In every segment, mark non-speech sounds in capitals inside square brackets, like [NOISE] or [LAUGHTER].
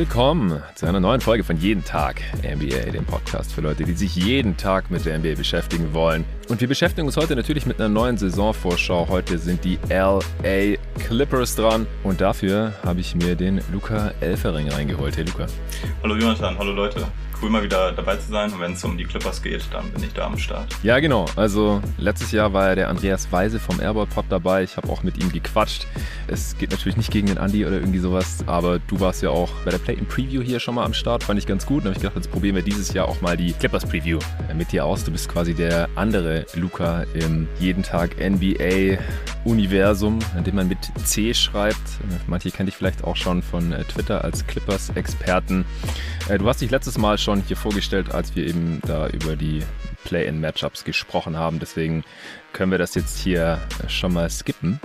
Willkommen zu einer neuen Folge von Jeden Tag NBA, dem Podcast für Leute, die sich jeden Tag mit der NBA beschäftigen wollen. Und wir beschäftigen uns heute natürlich mit einer neuen Saisonvorschau. Heute sind die LA Clippers dran und dafür habe ich mir den Luca Elfering reingeholt. Hey Luca. Hallo Jonathan, hallo Leute cool, mal wieder dabei zu sein. Und wenn es um die Clippers geht, dann bin ich da am Start. Ja, genau. Also letztes Jahr war ja der Andreas Weise vom Airball Pod dabei. Ich habe auch mit ihm gequatscht. Es geht natürlich nicht gegen den Andy oder irgendwie sowas, aber du warst ja auch bei der Play-in-Preview hier schon mal am Start. Fand ich ganz gut. Und habe ich gedacht, jetzt probieren wir dieses Jahr auch mal die Clippers-Preview mit dir aus. Du bist quasi der andere Luca im jeden Tag NBA-Universum, in dem man mit C schreibt. Manche kennt dich vielleicht auch schon von äh, Twitter als Clippers-Experten. Äh, du hast dich letztes Mal schon hier vorgestellt, als wir eben da über die Play-in-Matchups gesprochen haben. Deswegen können wir das jetzt hier schon mal skippen.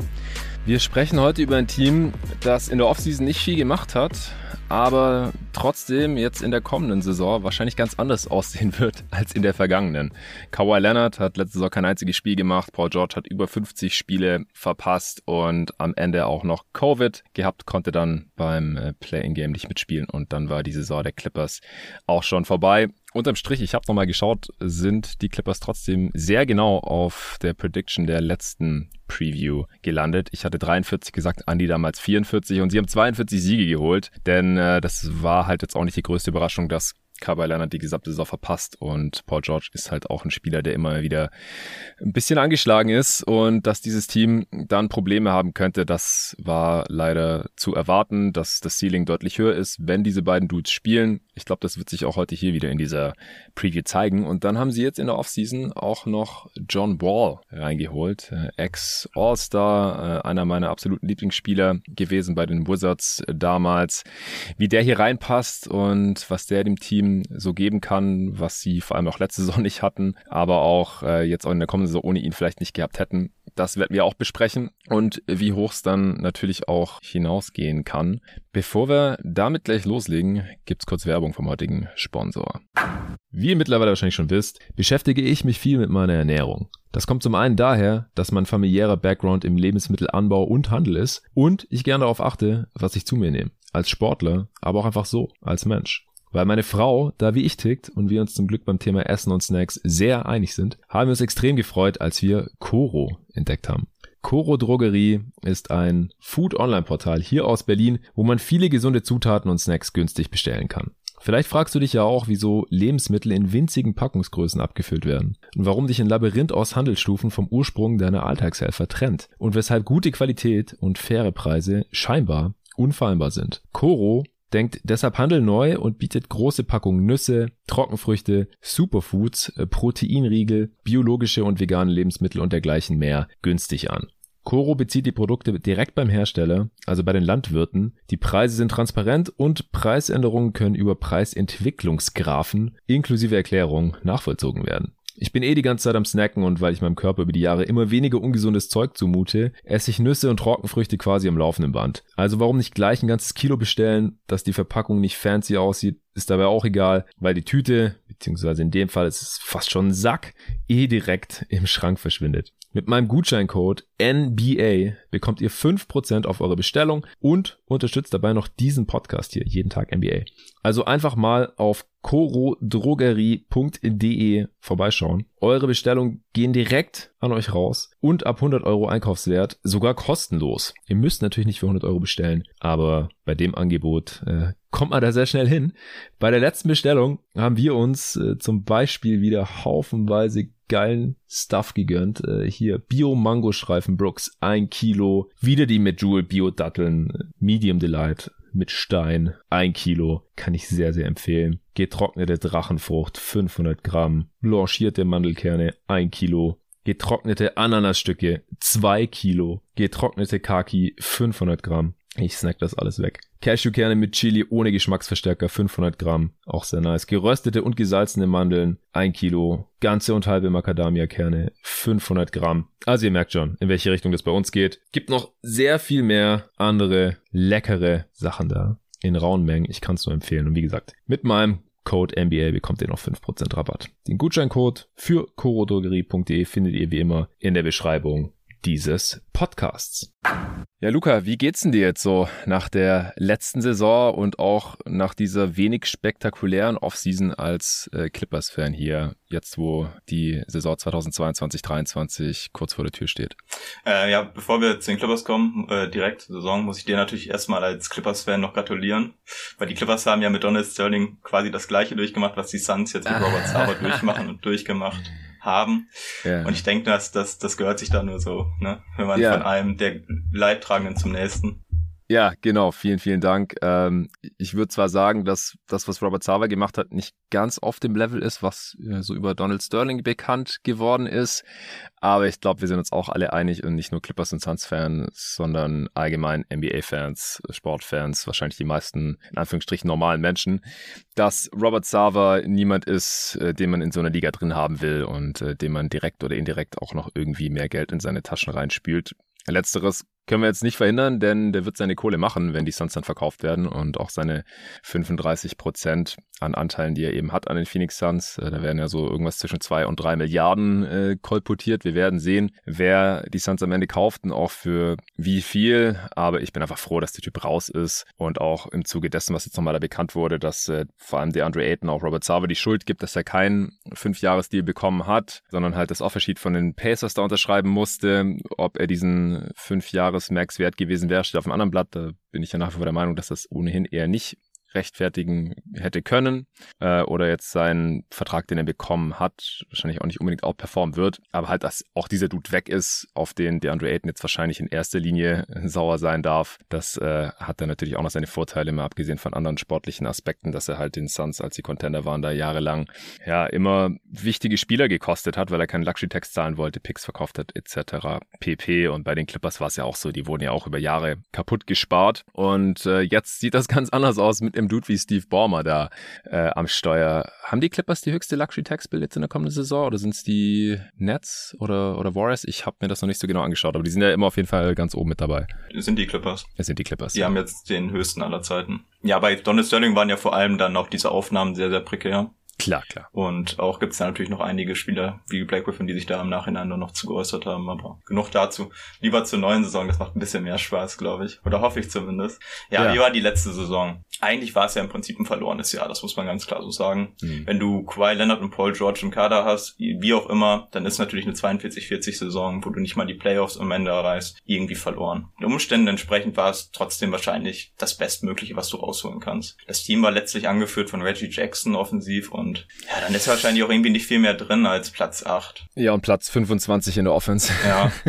Wir sprechen heute über ein Team, das in der Offseason nicht viel gemacht hat, aber trotzdem jetzt in der kommenden Saison wahrscheinlich ganz anders [LAUGHS] aussehen wird als in der vergangenen. Kawhi Leonard hat letzte Saison kein einziges Spiel gemacht, Paul George hat über 50 Spiele verpasst und am Ende auch noch Covid gehabt, konnte dann beim äh, Play-in-Game nicht mitspielen und dann war die Saison der Clippers auch schon vorbei unterm Strich, ich habe nochmal geschaut, sind die Clippers trotzdem sehr genau auf der Prediction der letzten Preview gelandet. Ich hatte 43 gesagt, Andy damals 44 und sie haben 42 Siege geholt, denn äh, das war halt jetzt auch nicht die größte Überraschung, dass Kawhi Leonard die gesamte Saison verpasst und Paul George ist halt auch ein Spieler, der immer wieder ein bisschen angeschlagen ist und dass dieses Team dann Probleme haben könnte, das war leider zu erwarten, dass das Ceiling deutlich höher ist, wenn diese beiden Dudes spielen. Ich glaube, das wird sich auch heute hier wieder in dieser Preview zeigen und dann haben sie jetzt in der Offseason auch noch John Wall reingeholt, äh, Ex-All-Star, äh, einer meiner absoluten Lieblingsspieler gewesen bei den Wizards damals. Wie der hier reinpasst und was der dem Team Team so geben kann, was sie vor allem auch letzte Saison [LAUGHS] nicht hatten, aber auch äh, jetzt auch in der kommenden Saison ohne ihn vielleicht nicht gehabt hätten. Das werden wir auch besprechen und wie hoch es dann natürlich auch hinausgehen kann. Bevor wir damit gleich loslegen, gibt's kurz Werbung vom heutigen Sponsor. Wie ihr mittlerweile wahrscheinlich schon wisst, beschäftige ich mich viel mit meiner Ernährung. Das kommt zum einen daher, dass mein familiärer Background im Lebensmittelanbau und Handel ist und ich gerne darauf achte, was ich zu mir nehme. Als Sportler, aber auch einfach so, als Mensch. Weil meine Frau da wie ich tickt und wir uns zum Glück beim Thema Essen und Snacks sehr einig sind, haben wir uns extrem gefreut, als wir Coro entdeckt haben. Coro Drogerie ist ein Food-Online-Portal hier aus Berlin, wo man viele gesunde Zutaten und Snacks günstig bestellen kann. Vielleicht fragst du dich ja auch, wieso Lebensmittel in winzigen Packungsgrößen abgefüllt werden und warum dich ein Labyrinth aus Handelsstufen vom Ursprung deiner Alltagshelfer trennt und weshalb gute Qualität und faire Preise scheinbar unfehlbar sind. Coro denkt deshalb Handel neu und bietet große Packungen Nüsse, Trockenfrüchte, Superfoods, äh, Proteinriegel, biologische und vegane Lebensmittel und dergleichen mehr günstig an. Coro bezieht die Produkte direkt beim Hersteller, also bei den Landwirten. Die Preise sind transparent und Preisänderungen können über Preisentwicklungsgraphen inklusive Erklärung nachvollzogen werden. Ich bin eh die ganze Zeit am Snacken und weil ich meinem Körper über die Jahre immer weniger ungesundes Zeug zumute, esse ich Nüsse und Trockenfrüchte quasi am laufenden Band. Also warum nicht gleich ein ganzes Kilo bestellen, dass die Verpackung nicht fancy aussieht, ist dabei auch egal, weil die Tüte, beziehungsweise in dem Fall ist es fast schon ein Sack, eh direkt im Schrank verschwindet. Mit meinem Gutscheincode NBA bekommt ihr 5% auf eure Bestellung und unterstützt dabei noch diesen Podcast hier, jeden Tag NBA. Also einfach mal auf corodrogerie.de vorbeischauen. Eure Bestellungen gehen direkt an euch raus und ab 100 Euro Einkaufswert sogar kostenlos. Ihr müsst natürlich nicht für 100 Euro bestellen, aber bei dem Angebot äh, kommt man da sehr schnell hin. Bei der letzten Bestellung haben wir uns äh, zum Beispiel wieder haufenweise geilen Stuff gegönnt. Äh, hier Bio-Mango-Streifen Brooks, ein Kilo. Wieder die Medjool Bio-Datteln, Medium Delight mit Stein, ein Kilo, kann ich sehr, sehr empfehlen. Getrocknete Drachenfrucht, 500 Gramm. Blanchierte Mandelkerne, ein Kilo. Getrocknete Ananasstücke, zwei Kilo. Getrocknete Kaki, 500 Gramm. Ich snack das alles weg. Cashewkerne mit Chili ohne Geschmacksverstärker 500 Gramm, auch sehr nice. Geröstete und gesalzene Mandeln 1 Kilo. Ganze und halbe Macadamia-Kerne 500 Gramm. Also ihr merkt schon, in welche Richtung das bei uns geht. Gibt noch sehr viel mehr andere leckere Sachen da in rauen Mengen. Ich kann es nur empfehlen. Und wie gesagt, mit meinem Code MBA bekommt ihr noch 5% Rabatt. Den Gutscheincode für corodrogerie.de findet ihr wie immer in der Beschreibung dieses Podcasts. Ja, Luca, wie geht's denn dir jetzt so nach der letzten Saison und auch nach dieser wenig spektakulären Offseason als äh, Clippers-Fan hier, jetzt wo die Saison 2022-23 kurz vor der Tür steht? Äh, ja, bevor wir zu den Clippers kommen, äh, direkt zur Saison, muss ich dir natürlich erstmal als Clippers-Fan noch gratulieren, weil die Clippers haben ja mit Donald Sterling quasi das gleiche durchgemacht, was die Suns jetzt mit Robert Sauber durchmachen und durchgemacht [LAUGHS] haben. Ja. Und ich denke, dass das, das gehört sich da nur so, ne? Wenn man ja. von einem der Leidtragenden zum nächsten. Ja, genau. Vielen, vielen Dank. Ähm, ich würde zwar sagen, dass das, was Robert Sava gemacht hat, nicht ganz auf dem Level ist, was äh, so über Donald Sterling bekannt geworden ist. Aber ich glaube, wir sind uns auch alle einig und nicht nur Clippers und Suns-Fans, sondern allgemein NBA-Fans, Sportfans, wahrscheinlich die meisten, in Anführungsstrichen, normalen Menschen, dass Robert Sava niemand ist, äh, den man in so einer Liga drin haben will und äh, dem man direkt oder indirekt auch noch irgendwie mehr Geld in seine Taschen reinspült. Letzteres können wir jetzt nicht verhindern, denn der wird seine Kohle machen, wenn die Suns dann verkauft werden und auch seine 35 Prozent an Anteilen, die er eben hat an den Phoenix Suns. Äh, da werden ja so irgendwas zwischen zwei und drei Milliarden äh, kolportiert. Wir werden sehen, wer die Suns am Ende kauft und auch für wie viel. Aber ich bin einfach froh, dass der Typ raus ist und auch im Zuge dessen, was jetzt nochmal da bekannt wurde, dass äh, vor allem der Andre Ayton auch Robert Sava die Schuld gibt, dass er keinen Fünfjahresdeal bekommen hat, sondern halt das Offersheet von den Pacers da unterschreiben musste. Ob er diesen fünf Jahres Max wert gewesen wäre, steht auf einem anderen Blatt. Da bin ich ja nach wie vor der Meinung, dass das ohnehin eher nicht rechtfertigen hätte können äh, oder jetzt seinen Vertrag, den er bekommen hat, wahrscheinlich auch nicht unbedingt auch performen wird, aber halt, dass auch dieser Dude weg ist, auf den der Andre Ayton jetzt wahrscheinlich in erster Linie [LAUGHS] sauer sein darf, das äh, hat dann natürlich auch noch seine Vorteile, mal abgesehen von anderen sportlichen Aspekten, dass er halt den Suns, als sie Contender waren, da jahrelang ja immer wichtige Spieler gekostet hat, weil er keinen Luxury-Tax zahlen wollte, Picks verkauft hat, etc. pp. Und bei den Clippers war es ja auch so, die wurden ja auch über Jahre kaputt gespart und äh, jetzt sieht das [LAUGHS] ganz anders aus mit dem einem Dude wie Steve Ballmer da äh, am Steuer. Haben die Clippers die höchste Luxury Tax Bill jetzt in der kommenden Saison oder sind es die Nets oder, oder Warriors? Ich habe mir das noch nicht so genau angeschaut, aber die sind ja immer auf jeden Fall ganz oben mit dabei. Sind die Clippers. Es sind die Clippers. Die ja. haben jetzt den höchsten aller Zeiten. Ja, bei Donald Sterling waren ja vor allem dann auch diese Aufnahmen sehr, sehr prekär. Klar, klar. Und auch gibt es da natürlich noch einige Spieler wie Black Griffin, die sich da im Nachhinein noch zu geäußert haben, aber genug dazu. Lieber zur neuen Saison, das macht ein bisschen mehr Spaß, glaube ich. Oder hoffe ich zumindest. Ja, ja, wie war die letzte Saison? Eigentlich war es ja im Prinzip ein verlorenes Jahr, das muss man ganz klar so sagen. Mhm. Wenn du Kawhi Leonard und Paul George im Kader hast, wie auch immer, dann ist natürlich eine 42-40 Saison, wo du nicht mal die Playoffs am Ende erreichst, irgendwie verloren. Den Umständen entsprechend war es trotzdem wahrscheinlich das Bestmögliche, was du rausholen kannst. Das Team war letztlich angeführt von Reggie Jackson offensiv und ja, dann ist wahrscheinlich auch irgendwie nicht viel mehr drin als Platz 8. Ja, und Platz 25 in der Offense. Ja. [LAUGHS]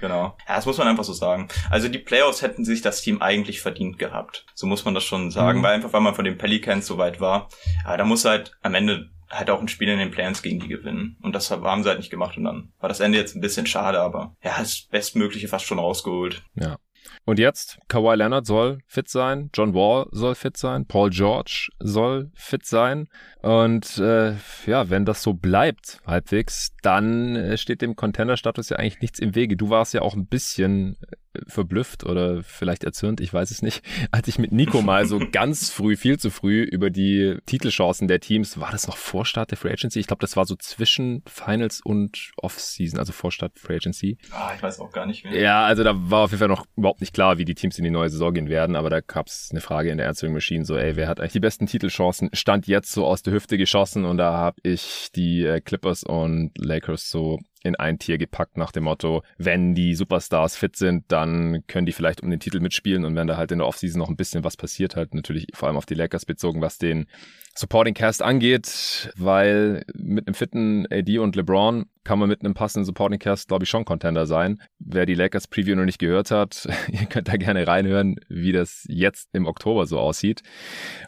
Genau. Ja, das muss man einfach so sagen. Also die Playoffs hätten sich das Team eigentlich verdient gehabt. So muss man das schon sagen, mhm. weil einfach, weil man von den Pelicans so weit war. Ja, da muss halt am Ende halt auch ein Spiel in den Plans gegen die gewinnen. Und das haben sie halt nicht gemacht und dann war das Ende jetzt ein bisschen schade, aber ja, das Bestmögliche fast schon rausgeholt. Ja. Und jetzt, Kawhi Leonard soll fit sein, John Wall soll fit sein, Paul George soll fit sein. Und äh, ja, wenn das so bleibt, halbwegs, dann äh, steht dem Contender-Status ja eigentlich nichts im Wege. Du warst ja auch ein bisschen verblüfft oder vielleicht erzürnt, ich weiß es nicht, [LAUGHS] als ich mit Nico mal so [LAUGHS] ganz früh, viel zu früh über die Titelchancen der Teams, war das noch vor Start der Free Agency? Ich glaube, das war so zwischen Finals und Off-Season, also vor Start Free Agency. Ah, ich weiß auch gar nicht mehr. Ja, also da war auf jeden Fall noch überhaupt nicht klar, wie die Teams in die neue Saison gehen werden, aber da gab es eine Frage in der Answering Machine, so, ey, wer hat eigentlich die besten Titelchancen? Stand jetzt so aus der Hüfte geschossen und da habe ich die äh, Clippers und Lakers so in ein Tier gepackt nach dem Motto, wenn die Superstars fit sind, dann können die vielleicht um den Titel mitspielen und wenn da halt in der Offseason noch ein bisschen was passiert, halt natürlich vor allem auf die Lakers bezogen, was den Supporting Cast angeht, weil mit einem fitten AD und LeBron kann man mit einem passenden Supporting Cast, glaube ich, schon Contender sein. Wer die Lakers Preview noch nicht gehört hat, [LAUGHS] ihr könnt da gerne reinhören, wie das jetzt im Oktober so aussieht.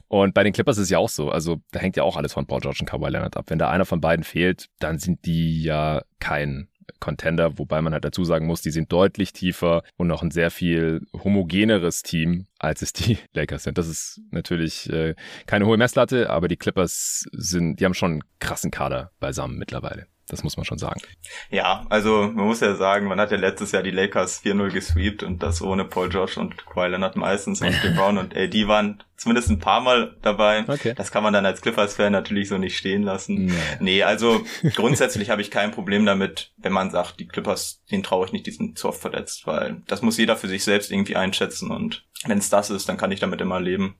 Und bei den Clippers ist es ja auch so. Also da hängt ja auch alles von Paul George und Kawhi Leonard ab. Wenn da einer von beiden fehlt, dann sind die ja kein Contender, wobei man halt dazu sagen muss, die sind deutlich tiefer und noch ein sehr viel homogeneres Team, als es die [LAUGHS] Lakers sind. Das ist natürlich äh, keine hohe Messlatte, aber die Clippers sind, die haben schon einen krassen Kader beisammen mittlerweile. Das muss man schon sagen. Ja, also man muss ja sagen, man hat ja letztes Jahr die Lakers 4-0 gesweept und das ohne Paul Josh und Kawhi Leonard meistens und Brown und AD waren zumindest ein paar Mal dabei. Okay. Das kann man dann als Clippers-Fan natürlich so nicht stehen lassen. Nee, nee also grundsätzlich habe ich kein Problem damit, wenn man sagt, die Clippers, denen traue ich nicht, die sind zu oft verletzt, weil das muss jeder für sich selbst irgendwie einschätzen und wenn es das ist, dann kann ich damit immer leben.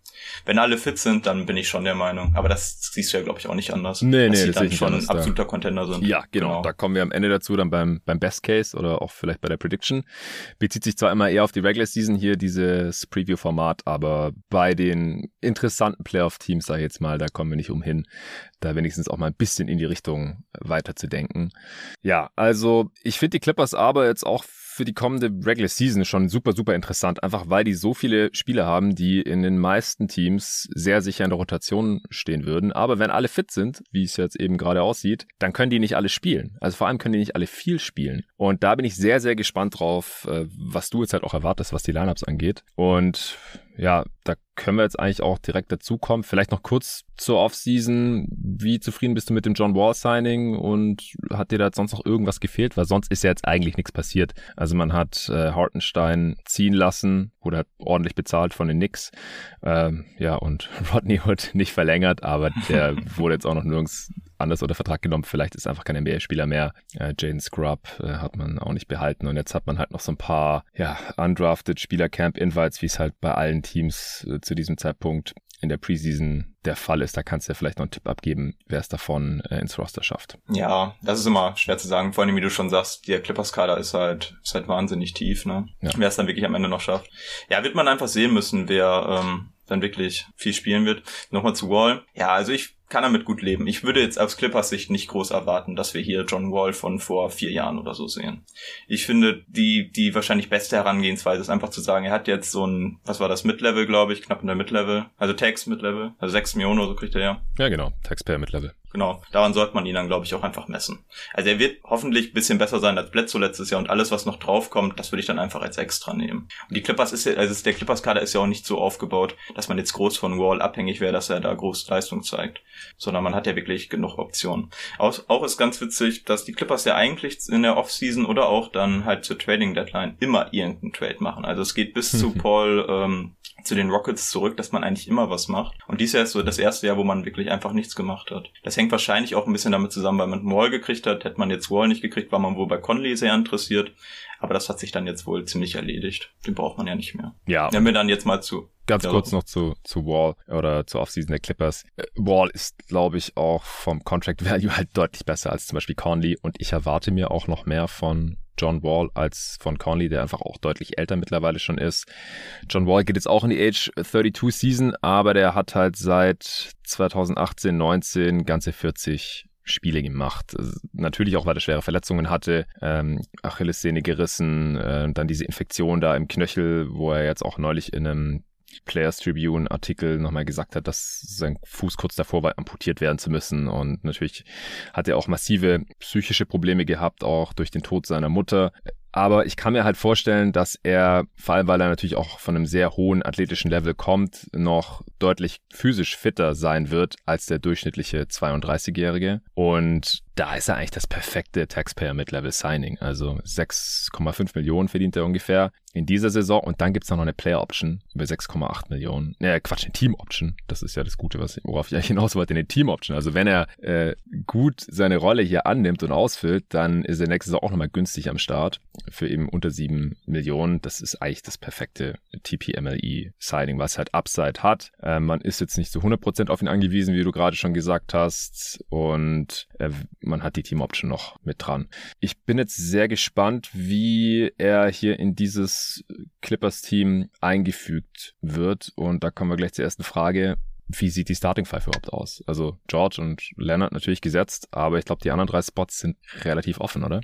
Wenn alle fit sind, dann bin ich schon der Meinung. Aber das siehst du ja, glaube ich, auch nicht anders. Nee, dass nee, das dann schon ein absoluter Contender sind. Ja, genau. genau. Da kommen wir am Ende dazu, dann beim, beim Best Case oder auch vielleicht bei der Prediction. Bezieht sich zwar immer eher auf die Regular Season hier, dieses Preview-Format, aber bei den interessanten Playoff-Teams, sag ich jetzt mal, da kommen wir nicht umhin, da wenigstens auch mal ein bisschen in die Richtung weiterzudenken. Ja, also ich finde die Clippers aber jetzt auch für die kommende Regular Season schon super, super interessant, einfach weil die so viele Spiele haben, die in den meisten Teams sehr sicher in der Rotation stehen würden. Aber wenn alle fit sind, wie es jetzt eben gerade aussieht, dann können die nicht alle spielen. Also vor allem können die nicht alle viel spielen. Und da bin ich sehr, sehr gespannt drauf, äh, was du jetzt halt auch erwartest, was die Lineups angeht. Und ja, da können wir jetzt eigentlich auch direkt dazukommen. Vielleicht noch kurz zur Offseason. Wie zufrieden bist du mit dem John Wall Signing und hat dir da sonst noch irgendwas gefehlt? Weil sonst ist ja jetzt eigentlich nichts passiert. Also man hat äh, Hartenstein ziehen lassen, wurde ordentlich bezahlt von den Knicks. Ähm, ja, und [LAUGHS] Rodney Hood nicht verlängert, aber der [LAUGHS] wurde jetzt auch noch nirgends anders unter Vertrag genommen. Vielleicht ist einfach kein NBA-Spieler mehr. Äh, Jaden Scrub äh, hat man auch nicht behalten. Und jetzt hat man halt noch so ein paar, ja, undrafted Spieler-Camp-Invites, wie es halt bei allen Teams äh, zu diesem Zeitpunkt in der Preseason der Fall ist. Da kannst du ja vielleicht noch einen Tipp abgeben, wer es davon äh, ins Roster schafft. Ja, das ist immer schwer zu sagen. Vor allem, wie du schon sagst, der Clippers-Kader ist halt, ist halt wahnsinnig tief, ne? Ja. Wer es dann wirklich am Ende noch schafft. Ja, wird man einfach sehen müssen, wer ähm, dann wirklich viel spielen wird. Nochmal zu Wall. Ja, also ich kann damit gut leben. Ich würde jetzt aus Clippers Sicht nicht groß erwarten, dass wir hier John Wall von vor vier Jahren oder so sehen. Ich finde, die, die wahrscheinlich beste Herangehensweise ist einfach zu sagen, er hat jetzt so ein, was war das, Mid-Level, glaube ich, knapp in der Mid-Level, also Tax Mid-Level, also sechs Millionen oder so kriegt er ja. Ja, genau, Taxpayer Mid-Level. Genau, daran sollte man ihn dann, glaube ich, auch einfach messen. Also er wird hoffentlich ein bisschen besser sein als Bledsoe letztes Jahr und alles, was noch draufkommt, das würde ich dann einfach als extra nehmen. Und die Clippers ist ja, also der Clippers-Kader ist ja auch nicht so aufgebaut, dass man jetzt groß von Wall abhängig wäre, dass er da groß Leistung zeigt. Sondern man hat ja wirklich genug Optionen. Auch, auch ist ganz witzig, dass die Clippers ja eigentlich in der Offseason oder auch dann halt zur Trading Deadline immer irgendeinen Trade machen. Also es geht bis zu [LAUGHS] Paul ähm, zu den Rockets zurück, dass man eigentlich immer was macht. Und dies Jahr ist so das erste Jahr, wo man wirklich einfach nichts gemacht hat. Das hängt wahrscheinlich auch ein bisschen damit zusammen, weil man Wall gekriegt hat. Hätte man jetzt Wall nicht gekriegt, war man wohl bei Conley sehr interessiert. Aber das hat sich dann jetzt wohl ziemlich erledigt. Den braucht man ja nicht mehr. Ja. Nehmen wir dann jetzt mal zu. Ganz ja, kurz noch zu, zu Wall oder zur Offseason der Clippers. Äh, Wall ist, glaube ich, auch vom Contract Value halt deutlich besser als zum Beispiel Conley und ich erwarte mir auch noch mehr von John Wall als von Conley, der einfach auch deutlich älter mittlerweile schon ist. John Wall geht jetzt auch in die Age 32 Season, aber der hat halt seit 2018, 19 ganze 40 Spiele gemacht. Natürlich auch, weil er schwere Verletzungen hatte, ähm, Achillessehne gerissen, äh, dann diese Infektion da im Knöchel, wo er jetzt auch neulich in einem Players Tribune Artikel nochmal gesagt hat, dass sein Fuß kurz davor war, amputiert werden zu müssen. Und natürlich hat er auch massive psychische Probleme gehabt, auch durch den Tod seiner Mutter. Aber ich kann mir halt vorstellen, dass er, vor allem weil er natürlich auch von einem sehr hohen athletischen Level kommt, noch deutlich physisch fitter sein wird als der durchschnittliche 32-Jährige. Und da ist er eigentlich das perfekte Taxpayer Mid-Level Signing. Also 6,5 Millionen verdient er ungefähr in dieser Saison und dann gibt's noch eine Player Option über 6,8 Millionen. Ne, Quatsch, eine Team Option. Das ist ja das Gute, was, worauf ich hinaus wollte, eine Team Option. Also wenn er äh, gut seine Rolle hier annimmt und ausfüllt, dann ist er nächste Saison auch nochmal günstig am Start für eben unter 7 Millionen. Das ist eigentlich das perfekte TPMLE Signing, was halt Upside hat. Äh, man ist jetzt nicht zu 100% auf ihn angewiesen, wie du gerade schon gesagt hast und äh, man hat die Team Option noch mit dran. Ich bin jetzt sehr gespannt, wie er hier in dieses Clippers-Team eingefügt wird. Und da kommen wir gleich zur ersten Frage. Wie sieht die Starting Five überhaupt aus? Also George und Leonard natürlich gesetzt, aber ich glaube, die anderen drei Spots sind relativ offen, oder?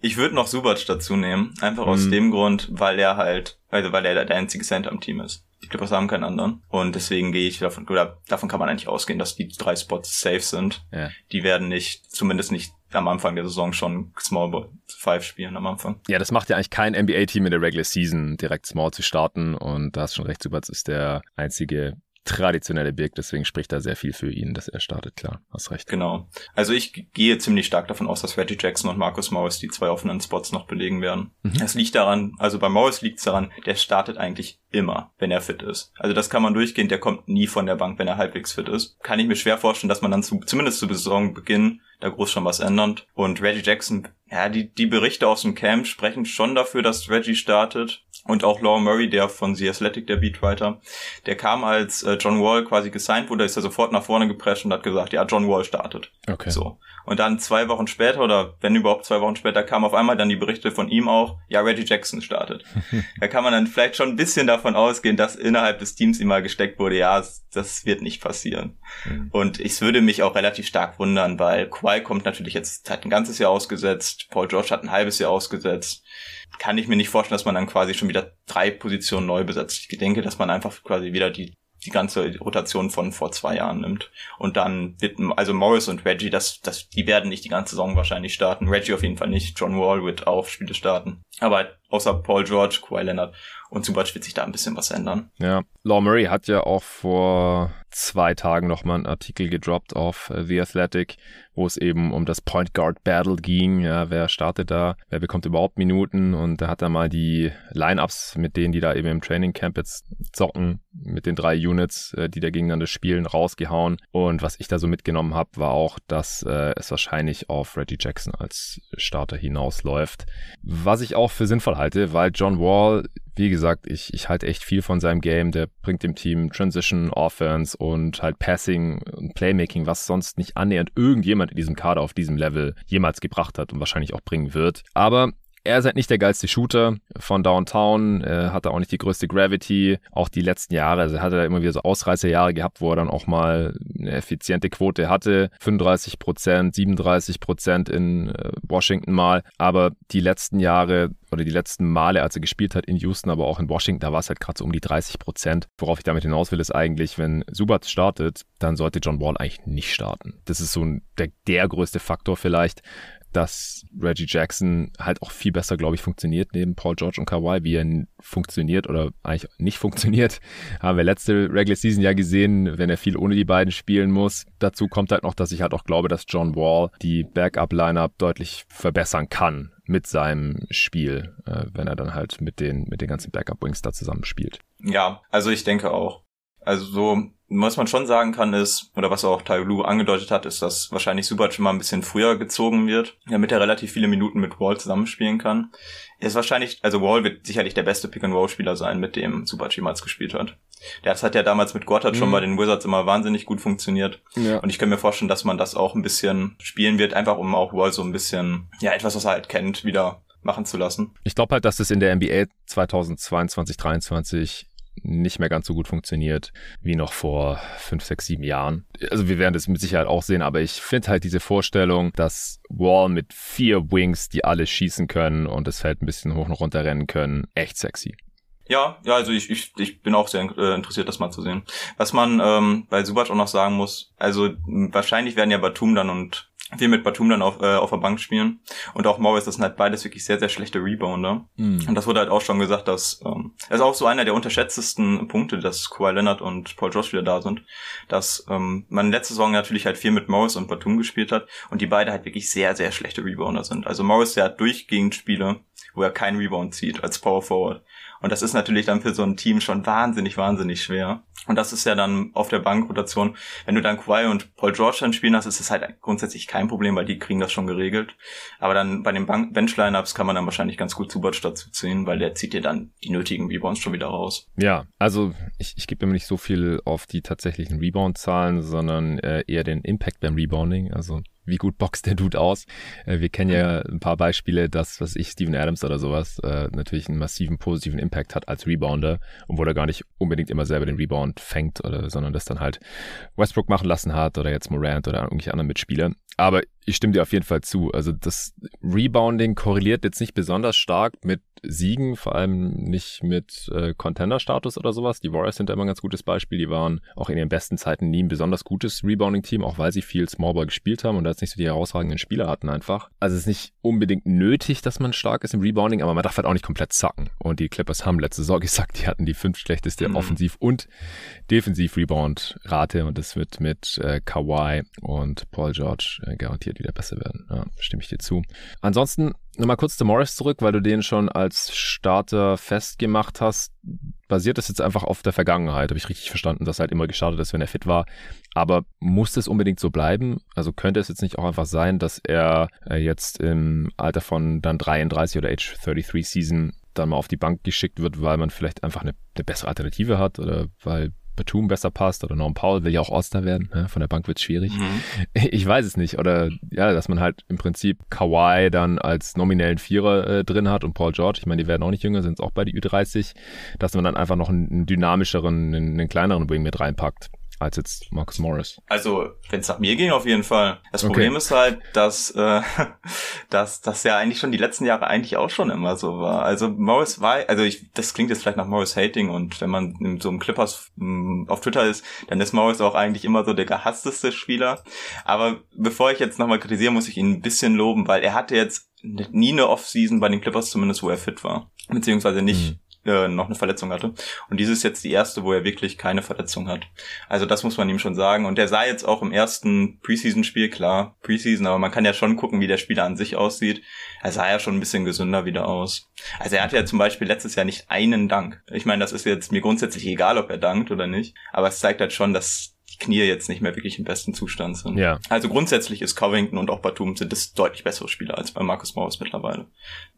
Ich würde noch Subac dazu nehmen, einfach aus mhm. dem Grund, weil er halt, also weil er der einzige Center am Team ist. Die Clippers haben keinen anderen. Und deswegen gehe ich davon, oder davon kann man eigentlich ausgehen, dass die drei Spots safe sind. Ja. Die werden nicht, zumindest nicht am Anfang der Saison schon Small Five spielen am Anfang. Ja, das macht ja eigentlich kein NBA-Team in der Regular Season direkt Small zu starten. Und da hast schon recht, Subats ist der einzige traditionelle Big, deswegen spricht da sehr viel für ihn, dass er startet, klar, hast recht. Genau. Also ich gehe ziemlich stark davon aus, dass Reggie Jackson und Marcus Morris die zwei offenen Spots noch belegen werden. Mhm. Es liegt daran, also bei Morris liegt es daran, der startet eigentlich immer, wenn er fit ist. Also das kann man durchgehen, der kommt nie von der Bank, wenn er halbwegs fit ist. Kann ich mir schwer vorstellen, dass man dann zu, zumindest zu Saisonbeginn da groß schon was ändert. Und Reggie Jackson, ja, die, die Berichte aus dem Camp sprechen schon dafür, dass Reggie startet. Und auch Law Murray, der von The Athletic, der Beatwriter, der kam als äh, John Wall quasi gesigned wurde, ist er sofort nach vorne geprescht und hat gesagt, ja, John Wall startet. Okay. So. Und dann zwei Wochen später, oder wenn überhaupt zwei Wochen später, kam auf einmal dann die Berichte von ihm auch, ja, Reggie Jackson startet. [LAUGHS] da kann man dann vielleicht schon ein bisschen davon ausgehen, dass innerhalb des Teams ihm mal gesteckt wurde, ja, das wird nicht passieren. Mhm. Und ich würde mich auch relativ stark wundern, weil Kawhi kommt natürlich jetzt, hat ein ganzes Jahr ausgesetzt, Paul George hat ein halbes Jahr ausgesetzt kann ich mir nicht vorstellen, dass man dann quasi schon wieder drei Positionen neu besetzt. Ich denke, dass man einfach quasi wieder die die ganze Rotation von vor zwei Jahren nimmt. Und dann wird, also Morris und Reggie, das, das, die werden nicht die ganze Saison wahrscheinlich starten. Reggie auf jeden Fall nicht. John Wall wird auch Spiele starten. Aber außer Paul George, Kawhi Leonard und Zubac wird sich da ein bisschen was ändern. Ja, Law Murray hat ja auch vor zwei Tagen nochmal einen Artikel gedroppt auf äh, The Athletic, wo es eben um das Point Guard Battle ging. Ja, wer startet da? Wer bekommt überhaupt Minuten? Und da hat er mal die Lineups mit denen, die da eben im Training Camp jetzt zocken, mit den drei Units, äh, die da gegeneinander spielen, rausgehauen. Und was ich da so mitgenommen habe, war auch, dass äh, es wahrscheinlich auf Reggie Jackson als Starter hinausläuft. Was ich auch für sinnvoll halte, weil John Wall wie gesagt, ich, ich halte echt viel von seinem Game. Der bringt dem Team Transition, Offense und halt Passing und Playmaking, was sonst nicht annähernd irgendjemand in diesem Kader auf diesem Level jemals gebracht hat und wahrscheinlich auch bringen wird. Aber er ist halt nicht der geilste Shooter von Downtown, er hatte auch nicht die größte Gravity, auch die letzten Jahre, also er hatte immer wieder so Ausreißerjahre gehabt, wo er dann auch mal eine effiziente Quote hatte, 35 Prozent, 37 Prozent in äh, Washington mal, aber die letzten Jahre oder die letzten Male, als er gespielt hat in Houston, aber auch in Washington, da war es halt gerade so um die 30 Prozent. Worauf ich damit hinaus will, ist eigentlich, wenn Subat startet, dann sollte John Wall eigentlich nicht starten. Das ist so der, der größte Faktor vielleicht, dass Reggie Jackson halt auch viel besser, glaube ich, funktioniert neben Paul George und Kawhi, wie er funktioniert oder eigentlich nicht funktioniert. [LAUGHS] Haben wir letzte Regular Season ja gesehen, wenn er viel ohne die beiden spielen muss. Dazu kommt halt noch, dass ich halt auch glaube, dass John Wall die Backup-Lineup deutlich verbessern kann mit seinem Spiel, äh, wenn er dann halt mit den, mit den ganzen Backup-Wings da zusammen spielt. Ja, also ich denke auch. Also so was man schon sagen kann ist, oder was auch Lu angedeutet hat, ist, dass wahrscheinlich Subac immer ein bisschen früher gezogen wird, damit er relativ viele Minuten mit Wall zusammenspielen kann. Er ist wahrscheinlich, also Wall wird sicherlich der beste Pick-and-Roll-Spieler sein, mit dem Subac jemals gespielt hat. Das hat ja damals mit Gottard mhm. schon bei den Wizards immer wahnsinnig gut funktioniert. Ja. Und ich kann mir vorstellen, dass man das auch ein bisschen spielen wird, einfach um auch Wall so ein bisschen, ja, etwas, was er halt kennt, wieder machen zu lassen. Ich glaube halt, dass es in der NBA 2022, 2023 nicht mehr ganz so gut funktioniert wie noch vor fünf, sechs, sieben Jahren. Also wir werden das mit Sicherheit auch sehen, aber ich finde halt diese Vorstellung, dass Wall mit vier Wings, die alle schießen können und das Feld ein bisschen hoch und runter rennen können, echt sexy. Ja, ja, also ich, ich, ich bin auch sehr äh, interessiert, das mal zu sehen. Was man ähm, bei Subac auch noch sagen muss, also wahrscheinlich werden ja Batum dann und wir mit Batum dann auf, äh, auf der Bank spielen. Und auch Morris, das sind halt beides wirklich sehr, sehr schlechte Rebounder. Mhm. Und das wurde halt auch schon gesagt, dass ähm, das ist auch so einer der unterschätztesten Punkte, dass Kawhi Leonard und Paul Josh wieder da sind, dass ähm, man letzte Saison natürlich halt viel mit Morris und Batum gespielt hat und die beide halt wirklich sehr, sehr schlechte Rebounder sind. Also Morris, der hat durchgehend Spiele, wo er keinen Rebound zieht als Power Forward. Und das ist natürlich dann für so ein Team schon wahnsinnig, wahnsinnig schwer. Und das ist ja dann auf der Bankrotation. Wenn du dann Kawhi und Paul George dann spielen hast, ist es halt grundsätzlich kein Problem, weil die kriegen das schon geregelt. Aber dann bei den Bench-Lineups kann man dann wahrscheinlich ganz gut Zubac dazu ziehen, weil der zieht dir dann die nötigen Rebounds schon wieder raus. Ja, also ich, ich gebe immer nicht so viel auf die tatsächlichen Rebound-Zahlen, sondern äh, eher den Impact beim Rebounding. Also wie gut boxt der Dude aus. Äh, wir kennen ja ein paar Beispiele, dass, was ich, Steven Adams oder sowas, äh, natürlich einen massiven positiven Impact hat als Rebounder, obwohl er gar nicht unbedingt immer selber den Rebound fängt, oder, sondern das dann halt Westbrook machen lassen hat oder jetzt Morant oder irgendwelche anderen Mitspieler. aber ich stimme dir auf jeden Fall zu. Also das Rebounding korreliert jetzt nicht besonders stark mit Siegen, vor allem nicht mit äh, Contender-Status oder sowas. Die Warriors sind da immer ein ganz gutes Beispiel. Die waren auch in ihren besten Zeiten nie ein besonders gutes Rebounding-Team, auch weil sie viel Smallball gespielt haben und da jetzt nicht so die herausragenden Spieler hatten einfach. Also es ist nicht unbedingt nötig, dass man stark ist im Rebounding, aber man darf halt auch nicht komplett zacken. Und die Clippers haben letzte Saison [LAUGHS] gesagt, die hatten die fünf schlechteste mhm. Offensiv- und Defensiv-Rebound-Rate und das wird mit äh, Kawhi und Paul George äh, garantiert wieder besser werden. Ja, stimme ich dir zu. Ansonsten nochmal kurz zu Morris zurück, weil du den schon als Starter festgemacht hast. Basiert das jetzt einfach auf der Vergangenheit? Habe ich richtig verstanden, dass er halt immer gestartet ist, wenn er fit war. Aber muss es unbedingt so bleiben? Also könnte es jetzt nicht auch einfach sein, dass er äh, jetzt im Alter von dann 33 oder Age 33 Season dann mal auf die Bank geschickt wird, weil man vielleicht einfach eine, eine bessere Alternative hat oder weil Batum besser passt oder Norm Paul will ja auch All-Star werden. Ne? Von der Bank wird schwierig. Mhm. [LAUGHS] Ich weiß es nicht. Oder ja, dass man halt im Prinzip Kawhi dann als nominellen Vierer äh, drin hat und Paul George, ich meine, die werden auch nicht jünger, sind auch bei die Ü30, dass man dann einfach noch einen, einen dynamischeren, einen, einen kleineren Wing mit reinpackt als jetzt Marcus Morris. Also, wenn es nach mir ging, auf jeden Fall. Das okay. Problem ist halt, dass, äh, [LAUGHS] dass das ja eigentlich schon die letzten Jahre eigentlich auch schon immer so war. Also Morris war, also ich, das klingt jetzt vielleicht nach Morris Hating und wenn man in so einem Clippers mh, hm, auf Twitter ist, dann ist Morris auch eigentlich immer so der gehassteste Spieler. Aber bevor ich jetzt nochmal kritisiere, muss ich ihn ein bisschen loben, weil er hatte jetzt nie eine Offseason bei den Clippers zumindest, wo er fit war. Beziehungsweise nicht. Mhm äh, noch eine Verletzung hatte. Und dieses ist jetzt die erste, wo er wirklich keine Verletzung hat. Also das muss man ihm schon sagen. Und der sah jetzt auch im ersten Preseason-Spiel, klar, Preseason, aber man kann ja schon gucken, wie der Spieler an sich aussieht. Er sah ja schon ein bisschen gesünder wieder aus. Also er hatte ja zum Beispiel letztes Jahr nicht einen Dank. Ich meine, das ist jetzt mir grundsätzlich egal, ob er dankt oder nicht. Aber es zeigt halt schon, dass Knie jetzt nicht mehr wirklich im besten Zustand sind. Ja. Also grundsätzlich ist Covington und auch Batum sind das deutlich bessere Spieler als bei Marcus Morris mittlerweile.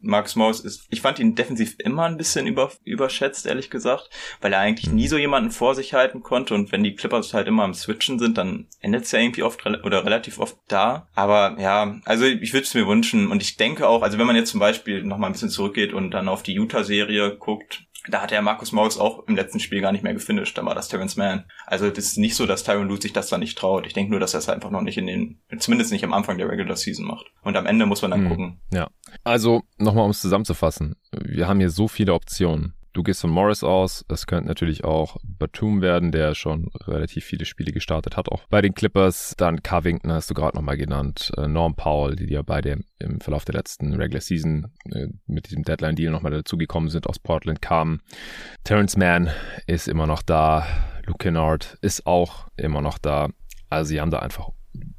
Marcus Morris ist, ich fand ihn defensiv immer ein bisschen über, überschätzt, ehrlich gesagt, weil er eigentlich mhm. nie so jemanden vor sich halten konnte und wenn die Clippers halt immer am Switchen sind, dann endet es ja irgendwie oft oder relativ oft da. Aber ja, also ich würde es mir wünschen und ich denke auch, also wenn man jetzt zum Beispiel nochmal ein bisschen zurückgeht und dann auf die Utah-Serie guckt, da hat ja Markus Morris auch im letzten Spiel gar nicht mehr gefinisht, da war das Terrence Mann. Also das ist nicht so, dass Tyron Lue sich das da nicht traut. Ich denke nur, dass er es einfach noch nicht in den, zumindest nicht am Anfang der Regular Season macht. Und am Ende muss man dann hm, gucken. Ja. Also nochmal, um es zusammenzufassen. Wir haben hier so viele Optionen. Du gehst von Morris aus. Es könnte natürlich auch Batum werden, der schon relativ viele Spiele gestartet hat, auch bei den Clippers. Dann Covington hast du gerade nochmal genannt. Äh, Norm Powell, die ja beide im Verlauf der letzten Regular Season äh, mit diesem Deadline-Deal nochmal dazugekommen sind, aus Portland kamen. Terrence Mann ist immer noch da. Luke Kennard ist auch immer noch da. Also sie haben da einfach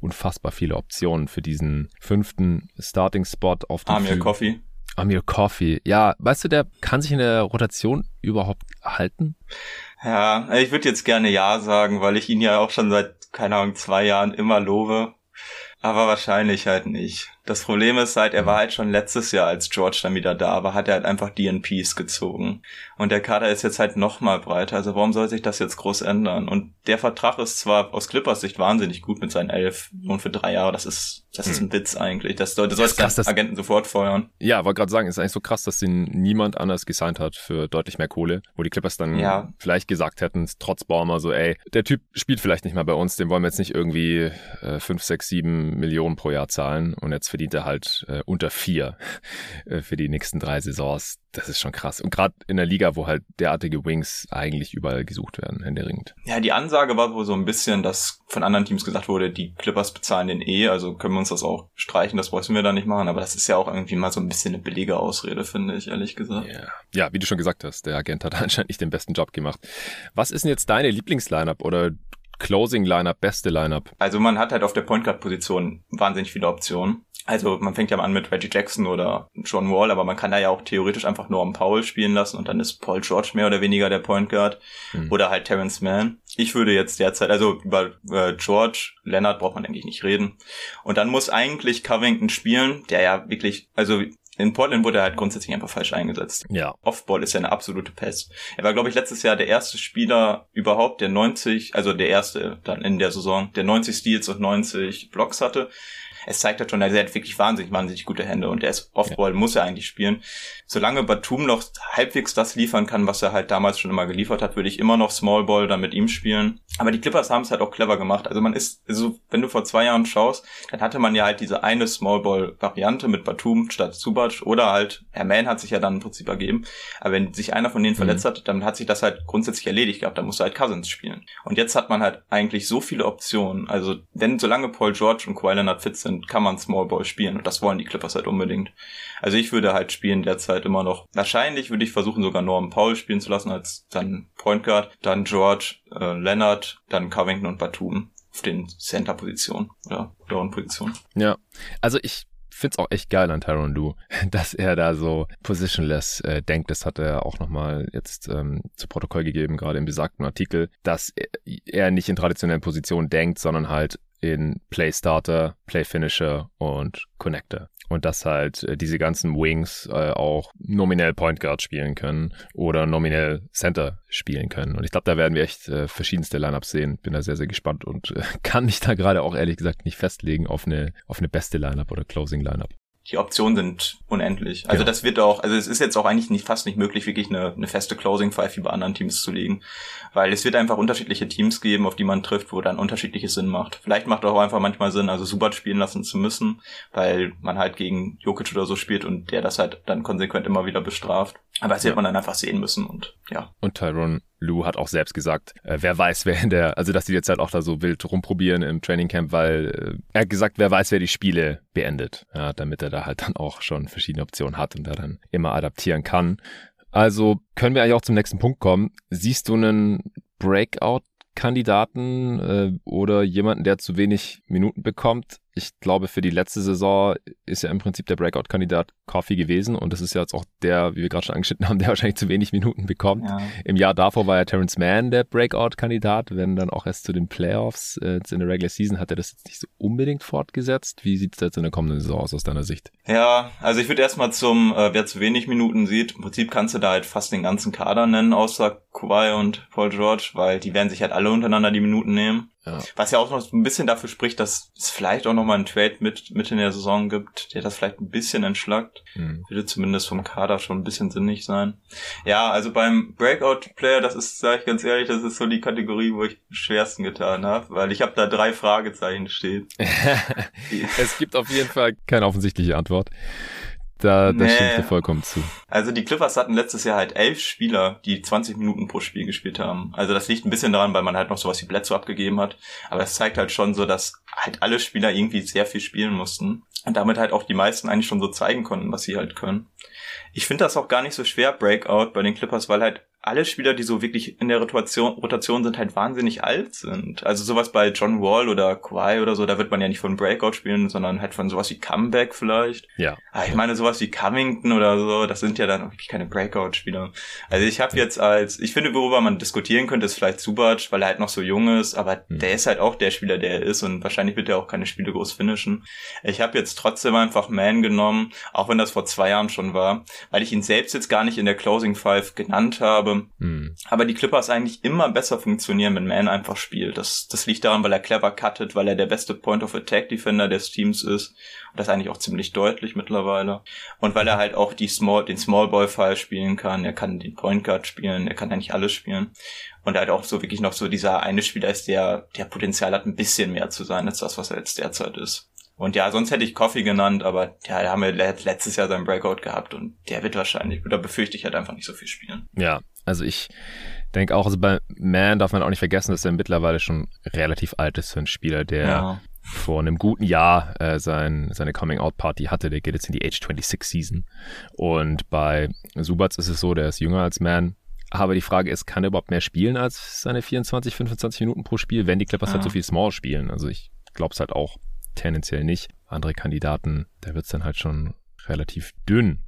unfassbar viele Optionen für diesen fünften Starting-Spot auf dem Amir Coffee. Amir Coffee. Ja, weißt du, der kann sich in der Rotation überhaupt halten? Ja, ich würde jetzt gerne Ja sagen, weil ich ihn ja auch schon seit, keine Ahnung, zwei Jahren immer lobe. Aber wahrscheinlich halt nicht. Das Problem ist halt, er war halt schon letztes Jahr, als George dann wieder da war, hat er halt einfach DNPs gezogen. Und der Kader ist jetzt halt noch mal breiter. Also warum soll sich das jetzt groß ändern? Und der Vertrag ist zwar aus Clippers Sicht wahnsinnig gut mit seinen elf und für drei Jahre. Das ist, das ist hm. ein Witz eigentlich. Das, das, das den Agenten sofort feuern. Ja, wollte gerade sagen, ist eigentlich so krass, dass ihn niemand anders gesigned hat für deutlich mehr Kohle. Wo die Clippers dann ja. vielleicht gesagt hätten, trotz Baumer so, ey, der Typ spielt vielleicht nicht mal bei uns, dem wollen wir jetzt nicht irgendwie äh, 5, 6, 7 Millionen pro Jahr zahlen. Und jetzt verdient er halt äh, unter vier äh, für die nächsten drei Saisons. Das ist schon krass. Und gerade in der Liga, wo halt derartige Wings eigentlich überall gesucht werden, händeringend. Ja, die Ansage war wohl so ein bisschen, dass von anderen Teams gesagt wurde, die Clippers bezahlen den eh, also können wir uns das auch streichen, das müssen wir da nicht machen. Aber das ist ja auch irgendwie mal so ein bisschen eine billige Ausrede, finde ich, ehrlich gesagt. Yeah. Ja, wie du schon gesagt hast, der Agent hat [LAUGHS] anscheinend nicht den besten Job gemacht. Was ist denn jetzt deine Lieblingslineup oder Closing Lineup, beste Lineup? Also man hat halt auf der Point Guard Position wahnsinnig viele Optionen. Also man fängt ja mal an mit Reggie Jackson oder John Wall, aber man kann da ja auch theoretisch einfach Norm Powell spielen lassen und dann ist Paul George mehr oder weniger der Point Guard mhm. oder halt Terrence Mann. Ich würde jetzt derzeit, also über äh, George, Leonard braucht man eigentlich nicht reden. Und dann muss eigentlich Covington spielen, der ja wirklich, also in Portland wurde er halt grundsätzlich einfach falsch eingesetzt. Ja. Offball ist ja eine absolute Pest. Er war, glaube ich, letztes Jahr der erste Spieler überhaupt, der 90, also der erste dann in der Saison, der 90 Steals und 90 Blocks hatte. Es zeigt halt schon, er hat wirklich wahnsinnig, wahnsinnig gute Hände und er ist Offball, ja. muss er eigentlich spielen. Solange Batum noch halbwegs das liefern kann, was er halt damals schon immer geliefert hat, würde ich immer noch Smallball dann mit ihm spielen. Aber die Clippers haben es halt auch clever gemacht. Also man ist, also wenn du vor zwei Jahren schaust, dann hatte man ja halt diese eine Smallball-Variante mit Batum statt Zubac oder halt, Herr Mann hat sich ja dann im Prinzip ergeben. Aber wenn sich einer von denen mhm. verletzt hat, dann hat sich das halt grundsätzlich erledigt gehabt. Dann musste halt Cousins spielen. Und jetzt hat man halt eigentlich so viele Optionen. Also wenn, solange Paul George und Kawhi Leonard fit sind, kann man Smallball spielen. Und das wollen die Clippers halt unbedingt. Also ich würde halt spielen derzeit immer noch. Wahrscheinlich würde ich versuchen, sogar Norman Paul spielen zu lassen als dann Point Guard, dann George, äh, Leonard, dann Covington und Batum auf den Center-Positionen oder Down-Positionen. Ja, also ich finde es auch echt geil an Tyron Lue, [LAUGHS] dass er da so positionless äh, denkt. Das hat er auch nochmal jetzt ähm, zu Protokoll gegeben, gerade im besagten Artikel, dass er nicht in traditionellen Positionen denkt, sondern halt in Play Starter, Play Finisher und Connector und dass halt äh, diese ganzen Wings äh, auch nominell Point Guard spielen können oder nominell Center spielen können. Und ich glaube, da werden wir echt äh, verschiedenste Lineups sehen. Bin da sehr, sehr gespannt und äh, [LAUGHS] kann mich da gerade auch ehrlich gesagt nicht festlegen auf eine, auf eine beste Lineup oder Closing Lineup die Optionen sind unendlich. Also genau. das wird auch, also es ist jetzt auch eigentlich nicht fast nicht möglich, wirklich eine, eine feste Closing Five wie bei anderen Teams zu legen. Weil es wird einfach unterschiedliche Teams geben, auf die man trifft, wo dann unterschiedliches Sinn macht. Vielleicht macht auch einfach manchmal Sinn, also Subat spielen lassen zu müssen, weil man halt gegen Jokic oder so spielt und der das halt dann konsequent immer wieder bestraft. Aber das wird man dann einfach sehen müssen und ja. Und Tyron Lou hat auch selbst gesagt, äh, wer weiß, wer in der, also dass die jetzt halt auch da so wild rumprobieren im Trainingcamp, weil äh, er hat gesagt, wer weiß, wer die Spiele beendet, ja, damit er da halt dann auch schon verschiedene Optionen hat und da dann immer adaptieren kann. Also können wir eigentlich auch zum nächsten Punkt kommen. Siehst du einen Breakout-Kandidaten äh, oder jemanden, der zu wenig Minuten bekommt, ich glaube, für die letzte Saison ist ja im Prinzip der Breakout-Kandidat Coffee gewesen und das ist ja jetzt auch der, wie wir gerade schon angeschnitten haben, [LAUGHS] der wahrscheinlich zu wenig Minuten bekommt. Ja. Im Jahr davor war ja Terrence Mann der Breakout-Kandidat, wenn dann auch erst zu den Playoffs äh, in der Regular Season hat er das jetzt nicht so unbedingt fortgesetzt. Wie sieht es jetzt in der kommenden Saison aus aus deiner Sicht? Ja, also ich würde erstmal zum, äh, wer zu wenig Minuten sieht, im Prinzip kannst du da halt fast den ganzen Kader nennen, außer Kawhi und Paul George, weil die werden sich halt alle untereinander die Minuten nehmen. Ja. Was ja auch noch ein bisschen dafür spricht, dass es vielleicht auch noch mal einen Trade mit, mit in der Saison gibt, der das vielleicht ein bisschen entschlackt. Mhm. Würde zumindest vom Kader schon ein bisschen sinnig sein. Ja, also beim Breakout-Player, das ist, sage ich ganz ehrlich, das ist so die Kategorie, wo ich am schwersten getan habe, weil ich habe da drei Fragezeichen stehen. [LAUGHS] es gibt auf jeden Fall keine offensichtliche Antwort. Da, da nee. stimme ich dir vollkommen zu. Also die Clippers hatten letztes Jahr halt elf Spieler, die 20 Minuten pro Spiel gespielt haben. Also das liegt ein bisschen daran, weil man halt noch sowas wie Bledsoe abgegeben hat. Aber es zeigt halt schon so, dass halt alle Spieler irgendwie sehr viel spielen mussten. Und damit halt auch die meisten eigentlich schon so zeigen konnten, was sie halt können. Ich finde das auch gar nicht so schwer, Breakout bei den Clippers, weil halt alle Spieler, die so wirklich in der Rotation, Rotation sind, halt wahnsinnig alt sind. Also sowas bei John Wall oder Kawhi oder so, da wird man ja nicht von Breakout spielen, sondern halt von sowas wie Comeback vielleicht. Ja. Aber ich meine, sowas wie Covington oder so, das sind ja dann wirklich keine Breakout-Spieler. Also ich habe jetzt als, ich finde, worüber man diskutieren könnte, ist vielleicht Subac, weil er halt noch so jung ist, aber mhm. der ist halt auch der Spieler, der er ist und wahrscheinlich wird er auch keine Spiele groß finishen. Ich habe jetzt trotzdem einfach Man genommen, auch wenn das vor zwei Jahren schon war, weil ich ihn selbst jetzt gar nicht in der Closing Five genannt habe Mhm. Aber die Clippers eigentlich immer besser funktionieren, wenn Man einfach spielt. Das, das liegt daran, weil er clever cuttet, weil er der beste Point-of-Attack-Defender des Teams ist. Und das eigentlich auch ziemlich deutlich mittlerweile. Und weil er halt auch die Small, den Small-Ball-Fall spielen kann. Er kann den Point Guard spielen. Er kann eigentlich alles spielen. Und er halt auch so wirklich noch so dieser eine Spieler ist, der, der Potenzial hat, ein bisschen mehr zu sein als das, was er jetzt derzeit ist. Und ja, sonst hätte ich Coffee genannt, aber ja, da haben wir letztes Jahr seinen Breakout gehabt und der wird wahrscheinlich, oder befürchte ich halt einfach nicht so viel spielen. Ja, also ich denke auch, also bei Man darf man auch nicht vergessen, dass er mittlerweile schon relativ alt ist für einen Spieler, der ja. vor einem guten Jahr äh, sein, seine Coming-out-Party hatte. Der geht jetzt in die Age 26 Season. Und bei Subats ist es so, der ist jünger als Man. Aber die Frage ist, kann er überhaupt mehr spielen als seine 24, 25 Minuten pro Spiel, wenn die Clippers halt ja. halt so viel Small spielen? Also ich glaube es halt auch tendenziell nicht. Andere Kandidaten, da wird's dann halt schon relativ dünn.